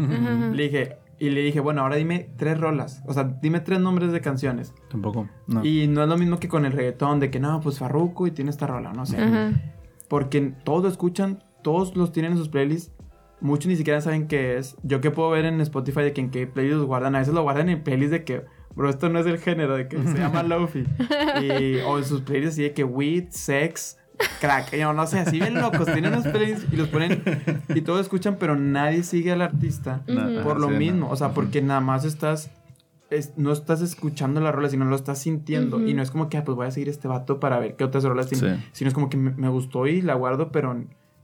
Le dije, y le dije, bueno, ahora dime tres rolas. O sea, dime tres nombres de canciones. Tampoco. No. Y no es lo mismo que con el reggaetón, de que no, pues Farruko y tiene esta rola, no sé. Ajá. Porque todos lo escuchan, todos los tienen en sus playlists. Muchos ni siquiera saben qué es. Yo que puedo ver en Spotify de que en qué playlists los guardan. A veces lo guardan en playlists de que, bro, esto no es el género, de que se llama Lofi. O en sus playlists así de que weed, sex, crack. Yo no sé, así bien locos. Tienen unos playlists y los ponen y todos escuchan, pero nadie sigue al artista. Por lo Sí, no. mismo, o sea, porque nada más estás. es- no estás escuchando la rola, sino lo estás sintiendo. Y no es como que, ah, pues voy a seguir este vato para ver qué otras rolas tiene. Sí. Sino es como que me, me gustó y la guardo, pero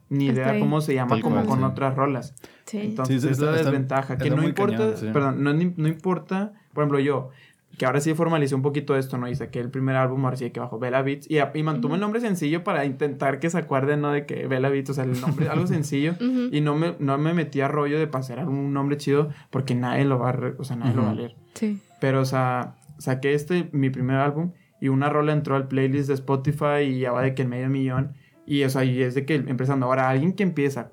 ni idea cómo se llama Tal como cual, con sí. otras rolas. Sí. Entonces, Sí, es la desventaja. que está no importa, cañón, sí. perdón, no, no importa, por ejemplo, yo, que ahora sí formalicé un poquito esto, ¿no? Y saqué el primer álbum, ahora sí que bajo Bella Beats, y, y mantuve el nombre sencillo para intentar que se acuerden, ¿no? De que Bella Beats, o sea, el nombre, algo sencillo. Ujú. Y no me, no me metí a rollo de pasar un nombre chido porque nadie lo va a, o sea, nadie lo va a leer. Sí. Pero, o sea, saqué este, mi primer álbum, y una rola entró al playlist de Spotify y ya va de que en medio millón. Y, o sea, y es de que empezando. Ahora, alguien que empieza,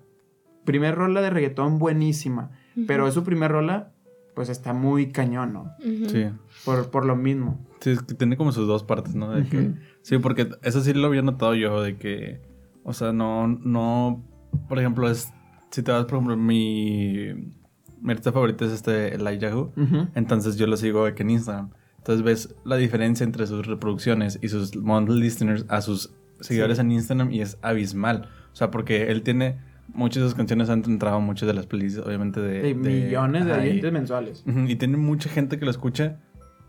primer rola de reggaetón buenísima, pero es su primer rola, pues está muy cañón, ¿no? Sí. Por, por lo mismo. Sí, es que tiene como sus dos partes, ¿no? De que, sí, porque eso sí lo había notado yo, de que, o sea, no, no, por ejemplo, es, si te vas, por ejemplo, mi, mi artista favorito es este Elijah Who, Ujú. entonces yo lo sigo de que en Instagram. Entonces ves la diferencia entre sus reproducciones y sus monthly listeners a sus seguidores Sí. en Instagram y es abismal. O sea, porque él tiene, muchas de sus canciones han entrado en muchas de las playlists, obviamente, de... De de- millones de y- oyentes mensuales. Y tiene mucha gente que lo escucha,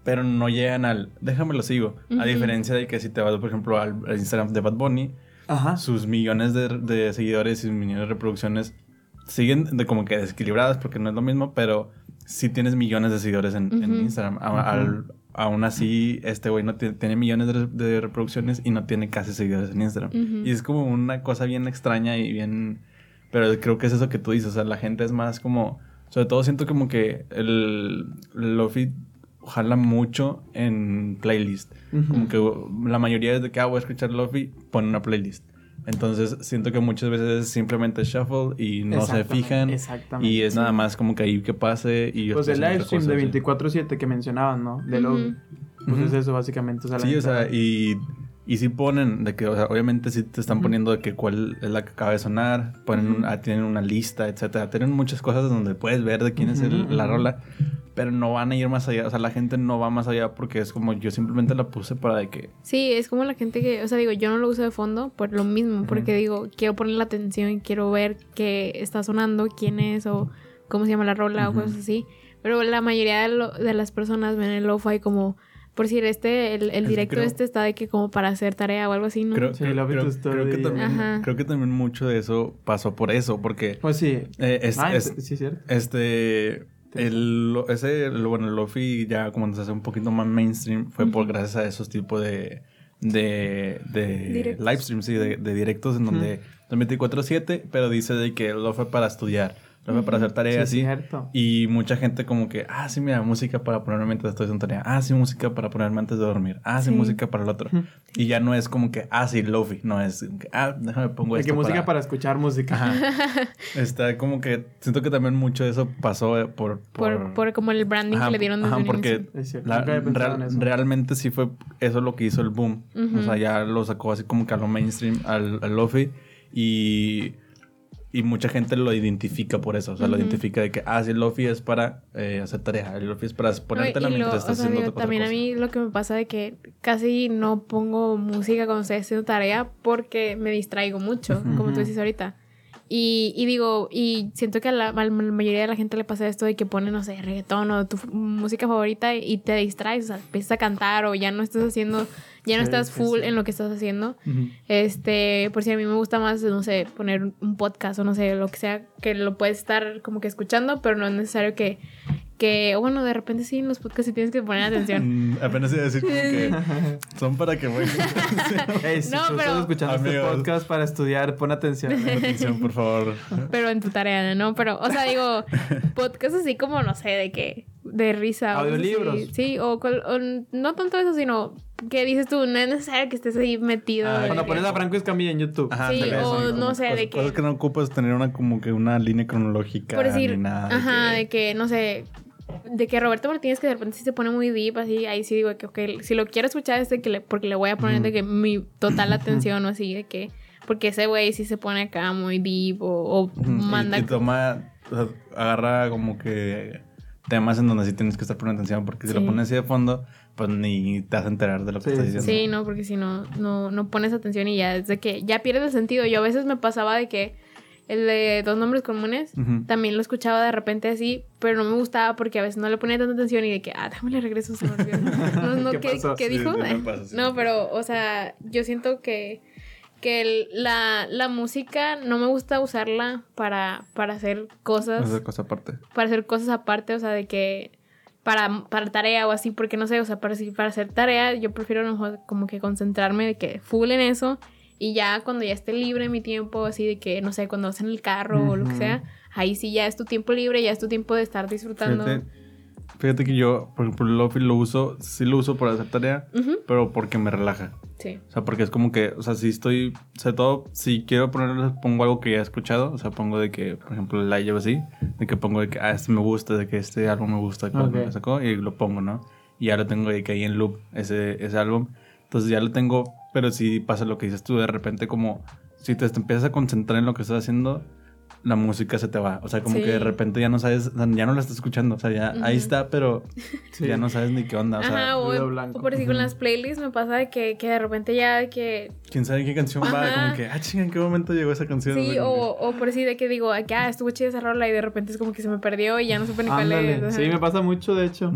pero no llegan al. Déjame lo sigo. Ujú. A diferencia de que si te vas, por ejemplo, al, al Instagram de Bad Bunny, Ajá. sus millones de, de seguidores y sus millones de reproducciones siguen de como que desequilibradas porque no es lo mismo, pero sí tienes millones de seguidores en, en Ujú. Instagram. A- al- aún así, este güey no tiene, millones de, de reproducciones y no tiene casi seguidores en Instagram. Ujú. Y es como una cosa bien extraña y bien... Pero creo que es eso que tú dices, o sea, la gente es más como... Sobre todo siento como que el, Lofi jala mucho en playlist. Ujú. Como que la mayoría desde que ah, voy a escuchar Lofi, pone una playlist. Entonces siento que muchas veces es simplemente shuffle y no se Exactamente, fijan. Exactamente. Y es nada más como que ahí que pase y... Pues el live stream de cosa, sí. 24-7 que mencionaban, ¿no? De Ujú. Lofi. Pues Ujú. es eso, básicamente. O sea, Sí, o sea, y, y sí ponen de que, o sea, obviamente sí te están poniendo de que cuál es la que acaba de sonar, ponen un- ah, tienen una lista, etcétera, tienen muchas cosas donde puedes ver de quién es el- la rola, pero no van a ir más allá, o sea, la gente no va más allá porque es como yo simplemente la puse para de que, Sí, es como la gente que, o sea, digo, yo no lo uso de fondo por lo mismo, porque Ujú. digo, quiero poner la atención y quiero ver qué está sonando, quién es o cómo se llama la rola Ujú. o cosas así. Pero la mayoría de, lo- de las personas ven el lo-fi como, por decir, este, el, el directo creo- este está de que como para hacer tarea o algo así, ¿no? creo, Sí, creo- creo- que también, Ajá. creo que también mucho de eso pasó por eso, porque Pues sí. eh, es, ah, es- sí, cierto. Este. El, lo- ese, el- bueno, el Lofi ya como se hace un poquito más mainstream fue por gracias a esos tipos de, de, de live streams, sí, de, de directos en donde son 24-7, pero dice de que lo fue para estudiar, lo para hacer tareas Sí, así. es cierto. Y mucha gente como que, ah, sí, mira, música para ponerme mientras estoy haciendo tarea. Ah, sí, música para ponerme antes de dormir. Ah, sí, Sí. música para el otro. Y ya no es como que, ah, sí, lofi. No, es, ah, déjame pongo esto que música para escuchar música. Ajá. Está como que, siento que también mucho de eso pasó eh, por... Por, por como el branding Ajá, que le dieron desde ajá, porque. Es la- real- realmente sí fue eso lo que hizo el boom. O sea, ya lo sacó así como que a lo mainstream, al, al lofi. Y, y mucha gente lo identifica por eso. O sea, lo Ujú. identifica de que, ah, sí, el lofi es para eh, hacer tarea. El lofi es para ponértela No, y lo- mientras estás o sea, haciendo digo, otra también a cosa. mí lo que me pasa de que casi no pongo música cuando estoy haciendo tarea porque me distraigo mucho, como tú dices ahorita. Y, y digo, y siento que a la, a la mayoría de la gente le pasa esto de que pone, no sé, reggaetón o tu música favorita y te distraes, o sea, empiezas a cantar o ya no estás haciendo, ya no Sí, estás full sí. en lo que estás haciendo. Este, por si a mí me gusta más, no sé, poner un podcast o no sé, lo que sea, que lo puedes estar como que escuchando, pero no es necesario que, que o bueno, de repente sí, en los podcasts sí tienes que poner atención. Mm, apenas iba a decir como que son para que bueno, Ey, si No, tú pero- estás escuchando este Amigos. podcast para estudiar, pon atención. atención, por favor. pero en tu tarea, ¿no? Pero, o sea, digo, podcasts así como, no sé, de que, de risa. Audiolibros. Sí, o, col- o no tanto eso, sino que dices tú, no es necesario que estés ahí metido. Ah, Cuando pones a Franco Escamilla en YouTube. Ajá, Sí, o no sé, de que- cosas que no ocupas tener una como que una línea cronológica por decir, ni nada. de ajá, que- de que, no sé, de que Roberto Martínez que de repente sí se pone muy deep, así, ahí sí digo que, ok, si lo quiero escuchar es de que le, porque le voy a poner de que mi total atención o así, de que, porque ese güey sí se pone acá muy deep o, o Ujú, y- manda... Y, toma, o sea, agarra como que temas en donde sí tienes que estar poniendo atención, porque si Sí. lo pones así de fondo, pues ni te vas a enterar de lo que Sí, estás diciendo. Sí, no, porque si no, no, no pones atención y ya es de que ya pierdes el sentido. Yo a veces me pasaba de que el de dos nombres comunes Ujú. también lo escuchaba de repente así, pero no me gustaba porque a veces no le ponía tanta atención y de que, ah, déjame le regreso. No, no, ¿Qué ¿qué, qué Sí, dijo? sí, me pasa, sí. No, pero, o sea, yo siento que, que el- la, la música no me gusta usarla para, para hacer cosas Esa cosa aparte. para hacer cosas aparte, o sea, de que para, para tarea o así, porque no sé, o sea, para, si- para hacer tarea yo prefiero mejor como que concentrarme de que full en eso y ya cuando ya esté libre mi tiempo, así de que, no sé, cuando vas en el carro o lo que sea, ahí sí ya es tu tiempo libre, ya es tu tiempo de estar disfrutando. Fíjate, fíjate que yo, por ejemplo, el Lofi lo uso, sí lo uso para hacer tarea, pero porque me relaja. Sí. O sea, porque es como que, o sea, si estoy, sobre todo, si quiero poner, pongo algo que ya he escuchado, o sea, pongo de que, por ejemplo, el live así, de que pongo de que, ah, este me gusta, de que este álbum me gusta, cuando Ok. me sacó, y lo pongo, ¿no? Y lo tengo de que ahí en loop, ese, ese álbum. Entonces ya lo tengo, pero si pasa lo que dices tú, de repente como, si te, te empiezas a concentrar en lo que estás haciendo, la música se te va. O sea, como Sí. que de repente ya no sabes, ya no la estás escuchando. O sea, ya ahí está, pero Sí. ya no sabes ni qué onda. O sea, Ajá, o, ruido blanco. o por decir con las playlists me pasa de que, que de repente ya de que quién sabe qué canción va. Como que, ah, chinga, ¿en qué momento llegó esa canción? Sí, o, o por decir de que digo, que ah, estuvo chida esa rola y de repente es como que se me perdió y ya no supe ni cuál es. Sí, me pasa mucho, de hecho.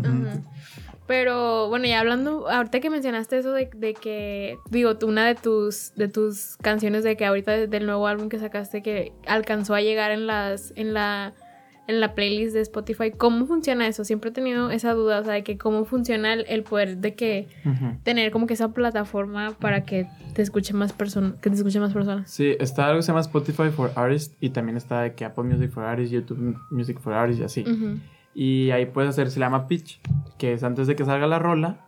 Pero bueno, ya hablando, ahorita que mencionaste eso de, de que, digo, una de tus, de tus canciones de que ahorita de- del nuevo álbum que sacaste que alcanzó a llegar en las, en la, en la playlist de Spotify, ¿cómo funciona eso? Siempre he tenido esa duda, o sea, de que cómo funciona el, el poder de que tener como que esa plataforma para que te escuche más personas, que te escuche más personas. Sí, está algo que se llama Spotify for Artists y también está de que Apple Music for Artists, YouTube Music for Artists y así. Y ahí puedes hacer, se llama pitch, que es antes de que salga la rola,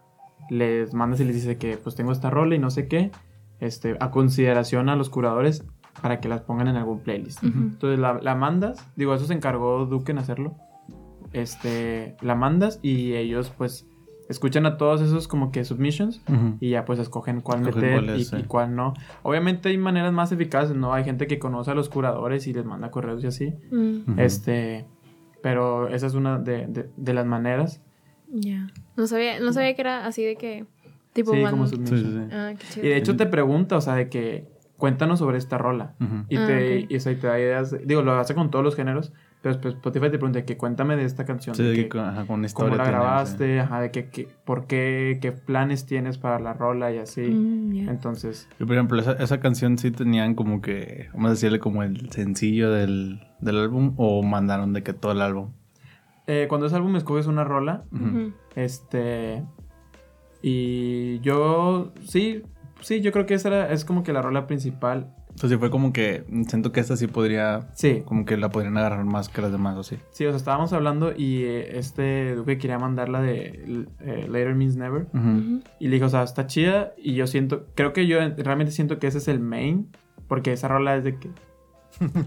les mandas y les dices que pues tengo esta rola y no sé qué, este, a consideración a los curadores para que las pongan en algún playlist. Entonces la, la mandas, digo, eso se encargó Duke en hacerlo. Este, la mandas y ellos pues escuchan a todos esos como que submissions y ya pues escogen cuál Escogen meter cuál y, cuál no. Obviamente hay maneras más eficaces, ¿no? Hay gente que conoce a los curadores y les manda correos y así. Mm. Este, pero esa es una de, de- de las maneras. Ya. No sabía, no sabía que era así de que, tipo, sí, como Sí, sí, sí. Ah, qué chido. Y de hecho te pregunta, o sea, de que cuéntanos sobre esta rola. Y, Ah, te, ok. y, o sea, y te da ideas. de- digo, lo hace con todos los géneros. Pero pues, Spotify te pregunta que cuéntame de esta canción. Sí, de que con, ajá, con ¿Cómo la grabaste? Ajá, de que, que- por qué, qué planes tienes para la rola y así. Mm. Entonces, sí. Y, por ejemplo, esa, esa canción sí tenían como que, vamos a decirle, como el sencillo del, del álbum o mandaron de que todo el álbum. eh, cuando es álbum escoges una rola. Este. Y yo. Sí, sí, yo creo que esa era, es como que la rola principal. Entonces sí fue como que siento que esta sí podría, Sí, como que la podrían agarrar más que las demás, o sí. sí, o sea, estábamos hablando y eh, este Duque quería mandarla de eh, Later Means Never. Ujú. Ujú. Y le dijo, o sea, está chida. Y yo siento, creo que yo realmente siento que ese es el main. Porque esa rola es de que.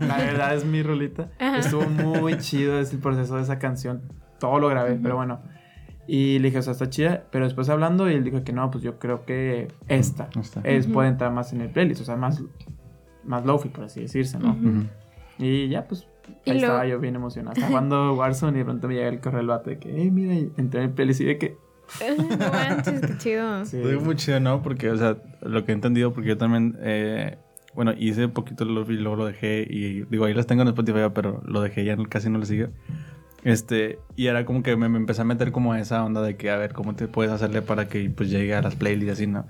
La verdad es mi rolita. Ajá. Estuvo muy chido ese proceso de esa canción. Todo lo grabé, pero bueno. Y le dije, o sea, está chida. Pero después hablando, y él dijo que no, pues yo creo que esta Esta. es, Ujú. puede entrar más en el playlist. O sea, más, más lofi, por así decirse, ¿no? Ujú. Ujú. Y ya, pues. Ahí estaba yo bien emocionado. Estaba jugando Warzone y de pronto me llega el correo del vato de que, hey, mira, entré en el playlist y de que. no manches, qué chido. Sí. Muy chido, ¿no? Porque, o sea, lo que he entendido, porque yo también, eh, bueno, hice poquito el Lofi y luego lo dejé. Y digo, ahí las tengo en Spotify, pero lo dejé, ya casi no lo sigo. Este, y era como que me, me empecé a meter como a esa onda de que, a ver, ¿cómo te puedes hacerle para que pues llegue a las playlists y así, ¿no?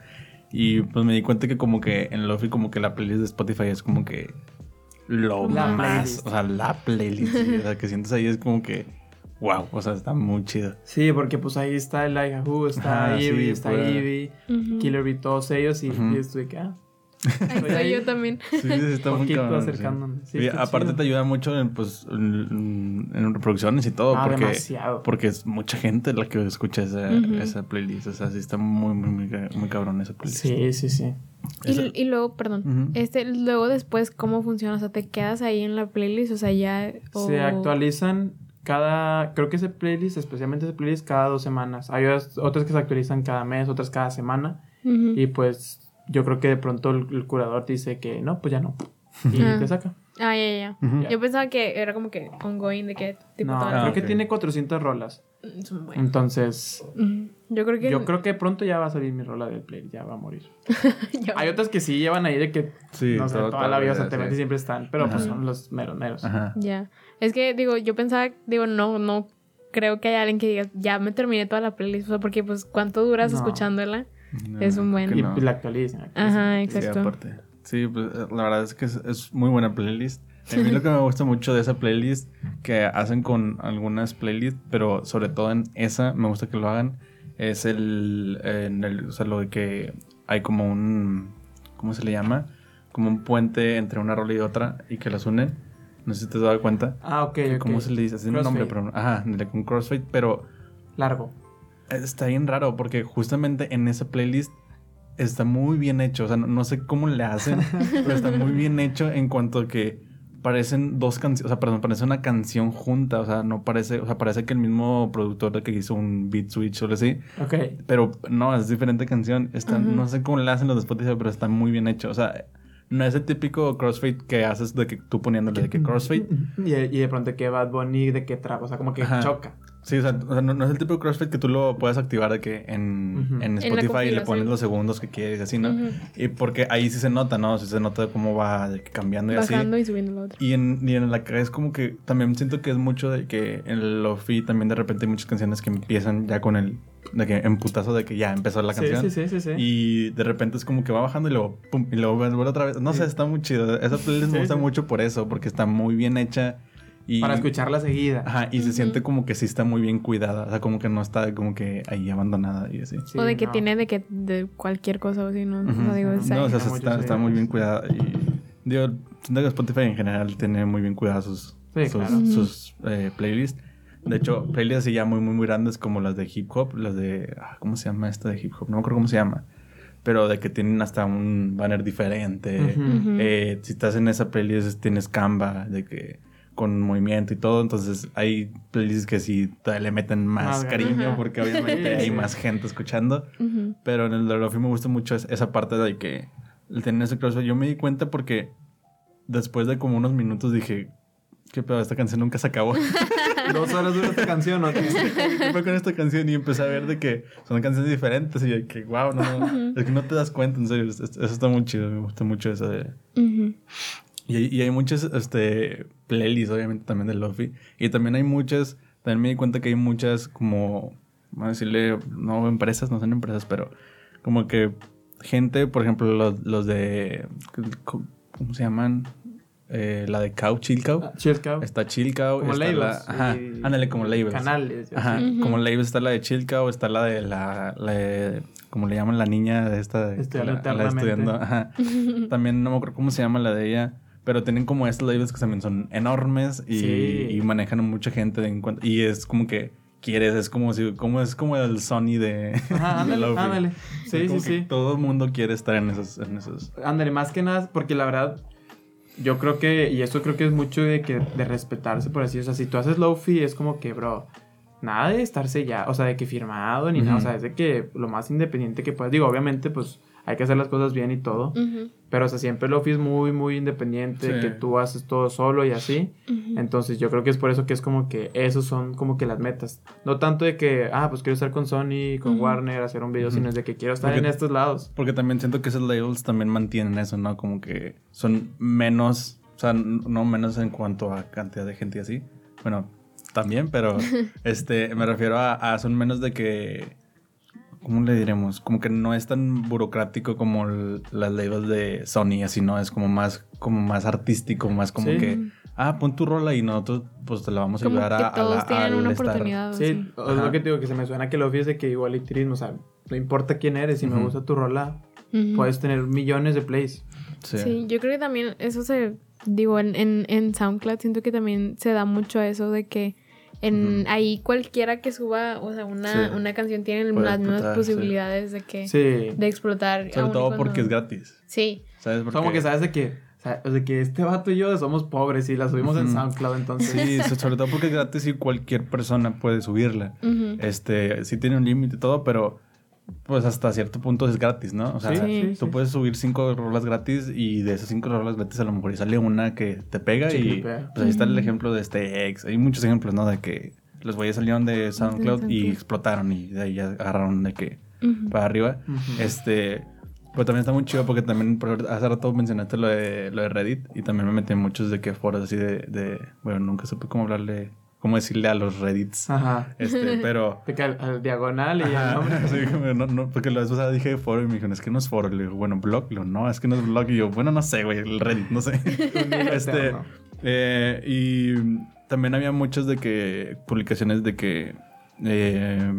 Y pues me di cuenta que como que en Lofi como que la playlist de Spotify es como que lo La más, playlist. o sea, la playlist, sí, o sea, que sientes ahí es como que, wow, o sea, está muy chido. Sí, porque pues ahí está el Like Who, está Ajá, Ivy, sí, está. Ivy. Killer Bee, todos ellos. Y, Ujú. y estoy que, ah, Ahí Estoy estoy ahí. yo también. Sí, sí, está muy Poquito cabrón, sí. acercándome. Sí, Y aparte chido. te ayuda mucho en, pues, en, en reproducciones y todo, ah, porque, demasiado. porque es mucha gente la que escucha esa, esa playlist. O sea, sí está muy, muy, muy, muy cabrón esa playlist. Sí, sí, sí. Y, y luego, perdón, este, luego después, ¿cómo funciona? O sea, ¿te quedas ahí en la playlist? O sea, ya... o- Se actualizan cada, creo que ese playlist, especialmente ese playlist, cada dos semanas. Hay otras otras que se actualizan cada mes, otras cada semana. Y pues yo creo que de pronto el, el curador te dice que no, pues ya no. Y Ah. te saca. Ah, ya, ya. Yo pensaba que era como que ongoing, de que tipo No, toda creo Ah, que tiene 400 rolas. Mm. Entonces. Yo creo que... yo creo que pronto ya va a salir mi rola del playlist, ya va a morir. Hay otras que sí llevan ahí de que, Sí, no sé, toda la vida, te siempre están. Pero pues son los meros, meros. Ya. Es que, digo, yo pensaba, digo, no, no creo que haya alguien que diga, ya me terminé toda la playlist. O sea, porque, pues, ¿cuánto duras No. escuchándola? No, Es un buen- Y no. la actualizan. Ajá, Sí, exacto. aparte. Sí, pues eh, la verdad es que es, es muy buena playlist. A mí lo que me gusta mucho de esa playlist que hacen con algunas playlists, pero sobre todo en esa me gusta que lo hagan, es el, en el o sea, lo de que hay como un, ¿cómo se le llama? Como un puente entre una rola y otra y que las unen. No sé si te has dado cuenta. Ah, ok, ok. ¿Cómo se le dice? Es un nombre, pero ajá, con crossfade, pero Largo. Está bien raro porque justamente en esa playlist está muy bien hecho. O sea, no, no sé cómo le hacen, pero está muy bien hecho en cuanto a que parecen dos canciones, o sea, perdón, parece una canción junta. O sea, no parece, o sea, parece que el mismo productor de que hizo un beat switch o algo así. Ok. Pero no, es diferente canción. Está. No sé cómo le hacen los de Spotify, pero está muy bien hecho. O sea, no es el típico crossfade que haces de que tú poniéndole de que crossfade. Y, y de pronto que Bad Bunny, de que trapa, o sea, como que Ajá. choca. Sí, o sea, o sea, no, no es el tipo de CrossFit que tú lo puedes activar de que en, en Spotify le compilación. pones los segundos que quieres, así, ¿no? Y porque ahí sí se nota, ¿no? Sí se nota cómo va de que cambiando y Bajando así. y subiendo la otra. Y en, y en la que es como que también siento que es mucho de que en el Lofi también de repente hay muchas canciones que empiezan ya con el, de que en putazo de que ya empezó la canción. sí, sí, sí, sí. Y de repente es como que va bajando y luego, pum, y luego vuelve otra vez. No sé, está muy chido. Esa playlist Sí, me gusta sí. mucho por eso, porque está muy bien hecha. Y, Para escucharla seguida. Ajá, y se Ujú. siente como que sí está muy bien cuidada. O sea, como que no está como que ahí abandonada y así. Sí, o de que no. tiene de que de cualquier cosa o así, ¿no? Ujú. O sea, digo, No, o sea, está, sí, está muy bien cuidada. Y digo, siento que Spotify en general tiene muy bien cuidadas sus, Sí, sus, claro. sus, eh, playlists. De hecho, playlists así ya muy, muy, muy grandes como las de hip hop, las de... ah, ¿Cómo se llama esta de hip hop? No me acuerdo cómo se llama. Pero de que tienen hasta un banner diferente. Ujú. Ujú. Eh, si estás en esa playlist tienes Canva de que con movimiento y todo, entonces hay playlists que sí todavía le meten más, ganas. cariño porque obviamente hay más gente escuchando. Ujú. Pero en el de Lofi me gusta mucho es- esa parte de que el tener ese crossfade. Yo me di cuenta porque después de como unos minutos dije, ¿qué pedo? Esta canción nunca se acabó. Dos horas dura esta canción, ¿o qué? ¿Qué fue con esta canción? Y empecé a ver de que son canciones diferentes y que, wow, no, no, es que no te das cuenta, en serio. Eso está muy chido, me gusta mucho eso de... Ujú. Y hay, y hay muchas este, playlists, obviamente, también de Lofi. Y también hay muchas, también me di cuenta que hay muchas como, vamos a decirle, no empresas, no son empresas, pero como que gente, por ejemplo, los, los de, ¿cómo se llaman? Eh, la de Cow, Chill Cow. Ah, Chill Cow. Está Chill Cow. Como está labels. la- ajá, y- ándale, como labels. Canales. Ajá, como labels está la de Chill Cow, está la de la, la de como le llaman la niña de esta, Estudiando la- la estudiando, ajá. También no me acuerdo cómo se llama la de ella, pero tienen como estos labels que también son enormes y, Sí. y manejan a mucha gente en cuanto- y es como que quieres, es como si, como es como el Sony de, Ajá, de ándale, Lo-fi. ándale. Sí, sí, sí. Todo el mundo quiere estar en esos, en esos. Ándale, más que nada, porque la verdad, yo creo que, y esto creo que es mucho de que de respetarse, por así, o sea, si tú haces lofi es como que, bro, nada de estarse ya, o sea, de que firmado ni nada, o sea, es de que lo más independiente que puedas, digo, obviamente, pues, hay que hacer las cosas bien y todo, pero, o sea, siempre lofi es muy, muy independiente, Sí. que tú haces todo solo y así, entonces yo creo que es por eso que es como que esos son como que las metas, no tanto de que, ah, pues quiero estar con Sony, con. Warner, hacer un video, sino es de que quiero estar Porque- en estos lados. Porque también siento que esos labels también mantienen eso, ¿no? Como que son menos, o sea, no menos en cuanto a cantidad de gente y así. Bueno, también, pero este, me refiero a, a son menos de que, ¿cómo le diremos? Como que no es tan burocrático como el- las labels de Sony, así, ¿no? Es como más, como más artístico, más como Sí. que, ah, pon tu rola y nosotros pues te la vamos a Como ayudar que a, a todos la- tienen una estar. oportunidad. Sí, o es lo que te digo, que se me suena que lo es de que igualitarismo, o sea, no importa quién eres, si me Ujú. gusta tu rola, Ujú. puedes tener millones de plays. Sí. Sí, yo creo que también eso se, digo, en, en, en SoundCloud siento que también se da mucho eso de que en Ujú. ahí cualquiera que suba, o sea, una, Sí. una canción tiene Puede las mismas explotar, sí. posibilidades de que Sí. de explotar. Sobre todo cuando- porque es gratis. Sí, ¿Sabes? Como Porque- que sabes de que, o sea, de que este vato y yo somos pobres y la subimos en Ujú. SoundCloud, entonces. Sí, so- sobre todo porque es gratis y cualquier persona puede subirla. ujú. Este, sí tiene un límite y todo, pero pues hasta cierto punto es gratis, ¿no? O sea, Sí, tú sí. puedes subir cinco rolas gratis y de esas cinco rolas gratis a lo mejor y sale una que te pega y pues ahí está el ejemplo de este ex. Hay muchos ejemplos, ¿no? De que los güeyes salieron de SoundCloud y explotaron y de ahí ya agarraron de que para arriba. Este, pero también está muy chido porque también por- hace rato mencionaste lo de, lo de Reddit y también me metí en muchos de que foros así de, de- bueno, nunca supe cómo hablarle, cómo decirle a los Reddits. Ajá. Este, pero... De que al, al diagonal y nombre. sí, como, no, no, porque la vez pasada dije foro y me dijeron, es que no es foro. Le digo, bueno, blog, Le digo, no, es que no es blog. Y yo, bueno, no sé, güey, el Reddit, no sé. Este, eh, y también había muchos de que, publicaciones de que, eh,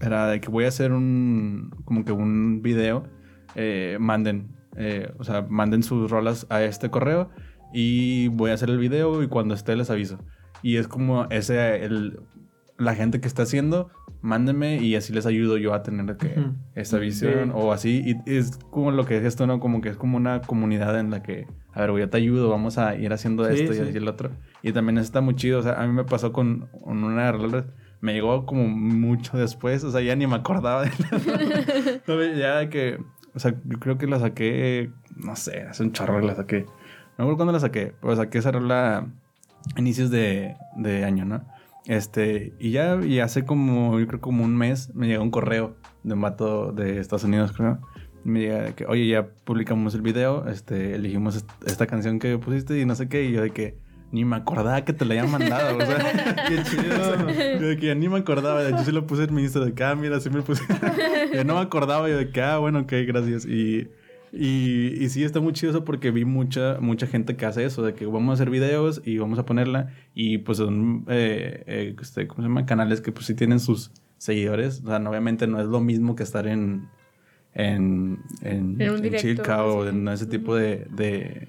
era de que voy a hacer un, como que un video, eh, manden, eh, o sea, manden sus rolas a este correo y voy a hacer el video y cuando esté les aviso. Y es como ese, el, la gente que está haciendo, mándenme y así les ayudo yo a tener que Ujú. esta visión Sí. o así. Y es como lo que es esto, ¿no? Como que es como una comunidad en la que, a ver, yo te ayudo, vamos a ir haciendo Sí, esto y sí. así el otro. Y también está muy chido, o sea, a mí me pasó con, con una me llegó como mucho después, o sea, ya ni me acordaba de la ya de que, o sea, yo creo que la saqué, no sé, hace un chorro que la saqué. No me acuerdo cuándo la saqué, pero saqué esa rola inicios de, de año, ¿no? Este, y ya, y hace como, yo creo como un mes, me llegó un correo de un vato de Estados Unidos, creo. Y me llega que, oye, ya publicamos el video, este, elegimos est- esta canción que pusiste y no sé qué, y yo de que ni me acordaba que te la habían mandado, o sea, Qué chido. yo de que ya ni me acordaba, hecho sí lo puse en mi Instagram, de ah, mira, sí me puse, yo no me acordaba, yo de que, ah, bueno, ok, gracias, y... Y, y sí, está muy chido eso porque vi mucha, mucha gente que hace eso, de que vamos a hacer videos y vamos a ponerla. Y pues son, eh, eh, este, ¿cómo se llama? Canales que pues sí tienen sus seguidores. O sea, obviamente no es lo mismo que estar en, en, en, En un en directo, Chilca o sí. en ese tipo de, de,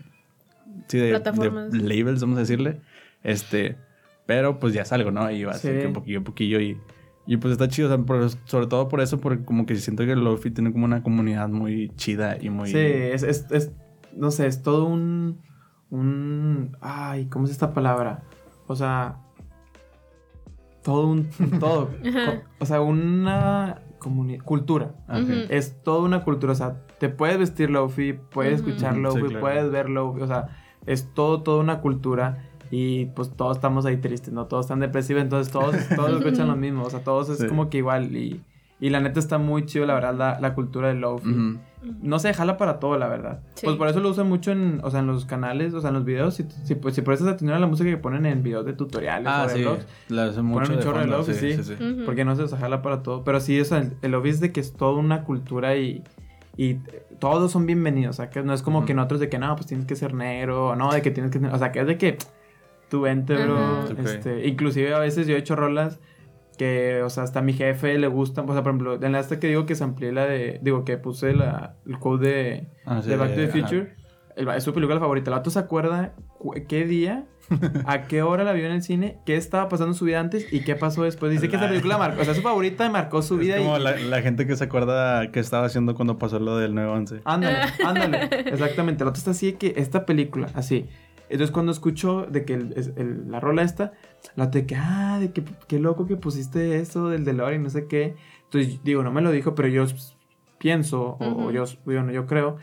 sí, de, Plataformas. de labels, vamos a decirle. Este, pero pues ya es algo, ¿no? Y va así Sí. que un poquillo a poquillo y... Y pues está chido, o sea, por- sobre todo por eso, porque como que siento que el Lofi tiene como una comunidad muy chida y muy... Sí, es, es, es, no sé, es todo un, un, ay, ¿cómo es esta palabra? O sea, todo un, todo, o sea, una comuni- cultura. Ah. Es toda una cultura, o sea, te puedes vestir lofi, puedes escuchar Sí, lofi, claro. puedes ver lofi, o sea, es todo, toda una cultura y pues todos estamos ahí tristes, ¿no? Todos están depresivos, entonces todos, todos escuchan lo mismo, o sea, todos es Sí. como que igual y, y la neta está muy chido, la verdad, la, la cultura del lofi. Ujú. No se jala para todo, la verdad. Sí. Pues por eso lo usan mucho en, o sea, en los canales, o sea, en los videos. Si, si, pues, si prestas atención a la música que ponen en videos de tutoriales Ah, o de sí. vlogs, La hace mucho un de chorro de fondo, lofi, sí. Ujú. porque no se jala para todo. Pero sí, o sea, el, el lobby es de que es toda una cultura y, y todos son bienvenidos. O sea, que no es como Ujú. que en otros de que no, pues tienes que ser negro, o no, de que tienes que. O sea, que es de que tú vente, bro. Ok. Este, inclusive a veces yo he hecho rolas que, o sea, hasta a mi jefe le gusta, o sea, por ejemplo, en la esta que digo que se amplié la de, digo, que puse la, el code de, Ah, sí, de Back to the. Future, el- es su película favorita. El vato se acuerda cu- qué día, a qué hora la vio en el cine, qué estaba pasando en su vida antes y qué pasó después. Dice que esa La- película marcó, o sea, su favorita marcó su vida Es como y... la, la gente que se acuerda que estaba haciendo cuando pasó lo del 9-11. Ándale, ándale. Exactamente. El otro está así de que esta película, así. Entonces cuando escucho de que el- la rola esta, la de que, ah, de que qué loco que pusiste eso del DeLorean, no sé qué. Entonces digo, no me lo dijo, pero yo pienso, o- yo, bueno, yo creo,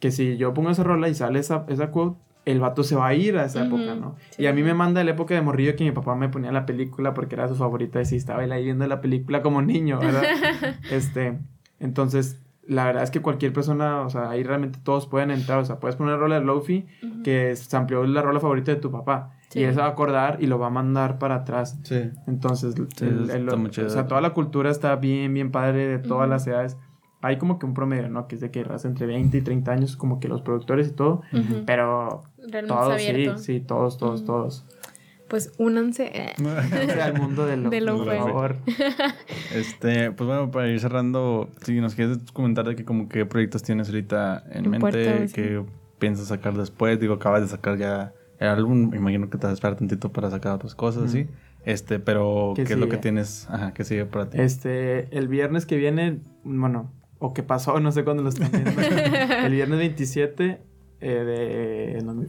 que si yo pongo esa rola y sale esa, esa quote, el vato se va a ir a esa Ujú, época, ¿no? sí. Y a mí me manda la época de morrillo que mi papá me ponía la película porque era su favorita y sí estaba él ahí viendo la película como niño, ¿verdad? Este, entonces, la verdad es que cualquier persona, o sea, ahí realmente todos pueden entrar, o sea, puedes poner una rola de Lofi Ujú. que se amplió la rola favorita de tu papá Sí. y él se va a acordar y lo va a mandar para atrás. Sí. Entonces, Sí, el- el- o sea, toda la cultura está bien, bien padre de todas las edades. Hay como que un promedio, ¿no? Que es de que raza entre 20 y 30 años, como que los productores y todo, pero Realmente todos, sí, sí, todos, todos, todos. Pues únanse. eh. Únanse al mundo de lo, De lo por favor. Este, pues bueno, para ir cerrando, si nos quieres comentar de que como qué proyectos tienes ahorita en En mente, que piensas sacar después, digo, acabas de sacar ya el álbum, me imagino que te vas a esperar tantito para sacar otras cosas, ¿sí? Este, pero ¿Qué ¿qué, es lo que tienes, ajá, que sigue para ti? Este, el viernes que viene, bueno, o que pasó, no sé cuándo lo están viendo. el viernes 27 eh, de no-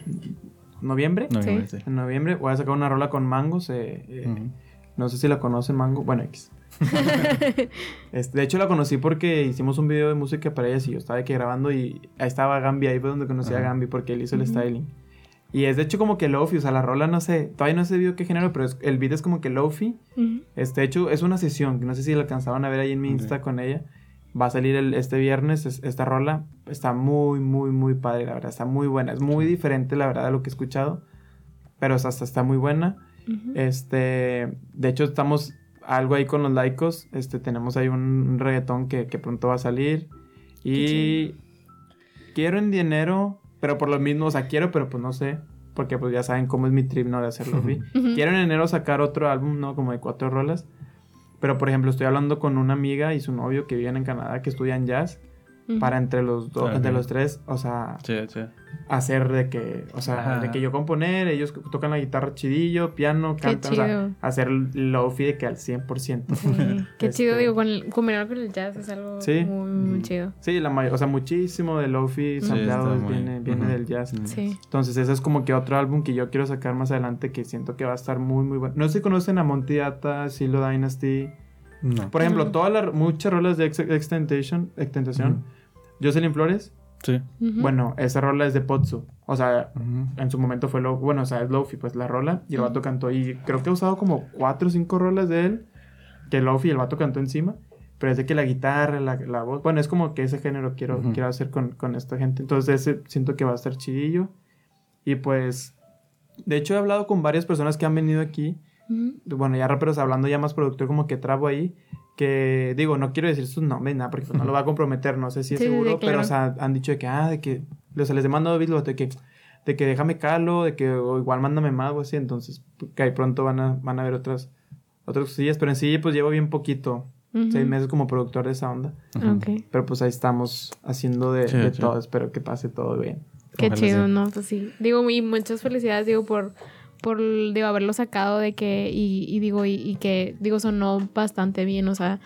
noviembre. No, Sí. En noviembre voy a sacar una rola con Mangos. eh, eh. No sé si la conocen, Mango. Bueno, X. Este, de hecho, la conocí porque hicimos un video de música para ellas y yo estaba aquí grabando y ahí estaba Gambi. Ahí fue donde conocí a. Gambi porque él hizo el Ujú. styling. Y es de hecho como que lofi, o sea, la rola no sé, todavía no sé vio qué género, pero es- el beat es como que lofi. Este, de hecho, es una sesión, que no sé si la alcanzaban a ver ahí en mi. Insta con ella. Va a salir el- este viernes es- esta rola. Está muy, muy, muy padre, la verdad. Está muy buena. Es muy diferente, la verdad, a lo que he escuchado. Pero hasta está muy buena. Este, de hecho, estamos algo ahí con los laicos. Este, tenemos ahí un, un reggaetón que, que pronto va a salir. Y quiero en dinero, pero por lo mismo, o sea, quiero, pero pues no sé. Porque pues ya saben cómo es mi trip, ¿no? De hacerlo. Quiero en enero sacar otro álbum, ¿no? Como de cuatro rolas. Pero, por ejemplo, estoy hablando con una amiga y su novio que viven en Canadá, que estudian jazz, Para entre los dos, entre los tres, o sea, Sí, sí. hacer de que, o sea, Ajá. de que yo componer, ellos tocan la guitarra chidillo, piano, cantan, o sea, hacer lofi de que al 100%. Sí. Qué chido, Este- digo, con el, combinar con el jazz es algo Sí. muy, muy chido. Sí, la o sea, muchísimo de lofi Sí, sampleado muy- viene, viene del jazz. Sí. Entonces, ese es como que otro álbum que yo quiero sacar más adelante que siento que va a estar muy, muy bueno. No sé si conocen a Monty Data, Silo Dynasty. No. Por ejemplo, todas las muchas rolas de Ex- Extentation. Jocelyn Flores, Sí. Bueno, esa rola es de Potsu. O sea, en su momento fue lo, bueno, o sea, es Lofi, pues la rola. Y el vato cantó. Y creo que he usado como cuatro o cinco rolas de él. Que Lofi y el vato cantó encima. Pero es de que la guitarra, la, la voz. Bueno, es como que ese género quiero, quiero hacer con, con esta gente. Entonces, ese siento que va a estar chidillo. Y pues. De hecho, he hablado con varias personas que han venido aquí. Bueno, ya raperos hablando ya más productor, como que trabo ahí. Que digo, no quiero decir sus nombres, nada, porque pues, no lo va a comprometer, no sé si es Sí, sí, sí, seguro, pero o sea, han dicho de que, ah, de que, o sea, les he mandado videos de que, de que déjame calo, de que o igual mándame más o así, entonces, que ahí pronto van a, van a ver otras, otras cosillas, pero en sí, pues llevo bien poquito, seis meses como productor de esa onda, Ujú. Ok. pero pues ahí estamos haciendo de, Sí, de sí. todo, espero que pase todo bien. Qué Ojalá chido. ¿no? Pues sí. Digo, y muchas felicidades, digo, por, por digo, haberlo sacado de que, y, y digo, y, y que, digo, sonó bastante bien, o sea,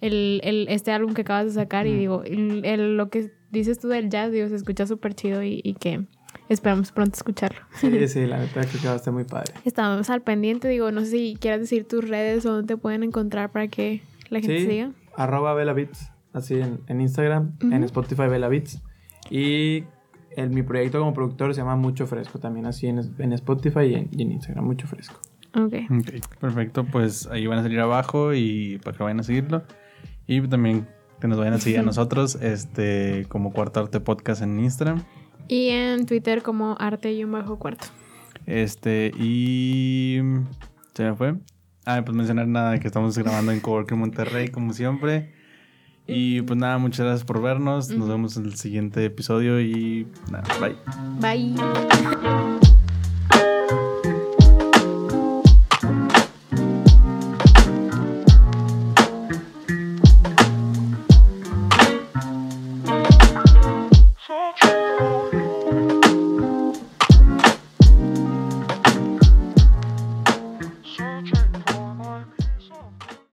el, el, este álbum que acabas de sacar, y Mm. digo, el, el- lo que dices tú del jazz, digo, se escucha súper chido y, y que esperamos pronto escucharlo. Sí, sí, la neta que va a estar muy padre. Estamos al pendiente, digo, no sé si quieras decir tus redes o dónde te pueden encontrar para que la gente Sí. siga. arroba Bella Beats, así en, en Instagram, en. Spotify Bella Beats. Y el, mi proyecto como productor se llama Mucho Fresco, también así en, en Spotify y en, y en Instagram, Mucho Fresco. Ok. Ok, perfecto. Pues ahí van a salir abajo y para que vayan a seguirlo. Y también que nos vayan a seguir a nosotros, este, como Cuarto Arte Podcast en Instagram. Y en Twitter como arte y un bajo cuarto. Este, y. Se me fue. Ah, pues mencionar nada, que estamos grabando en Coworking Monterrey, como siempre. Y pues nada, muchas gracias por vernos. Nos vemos en el siguiente episodio y nada, bye. Bye.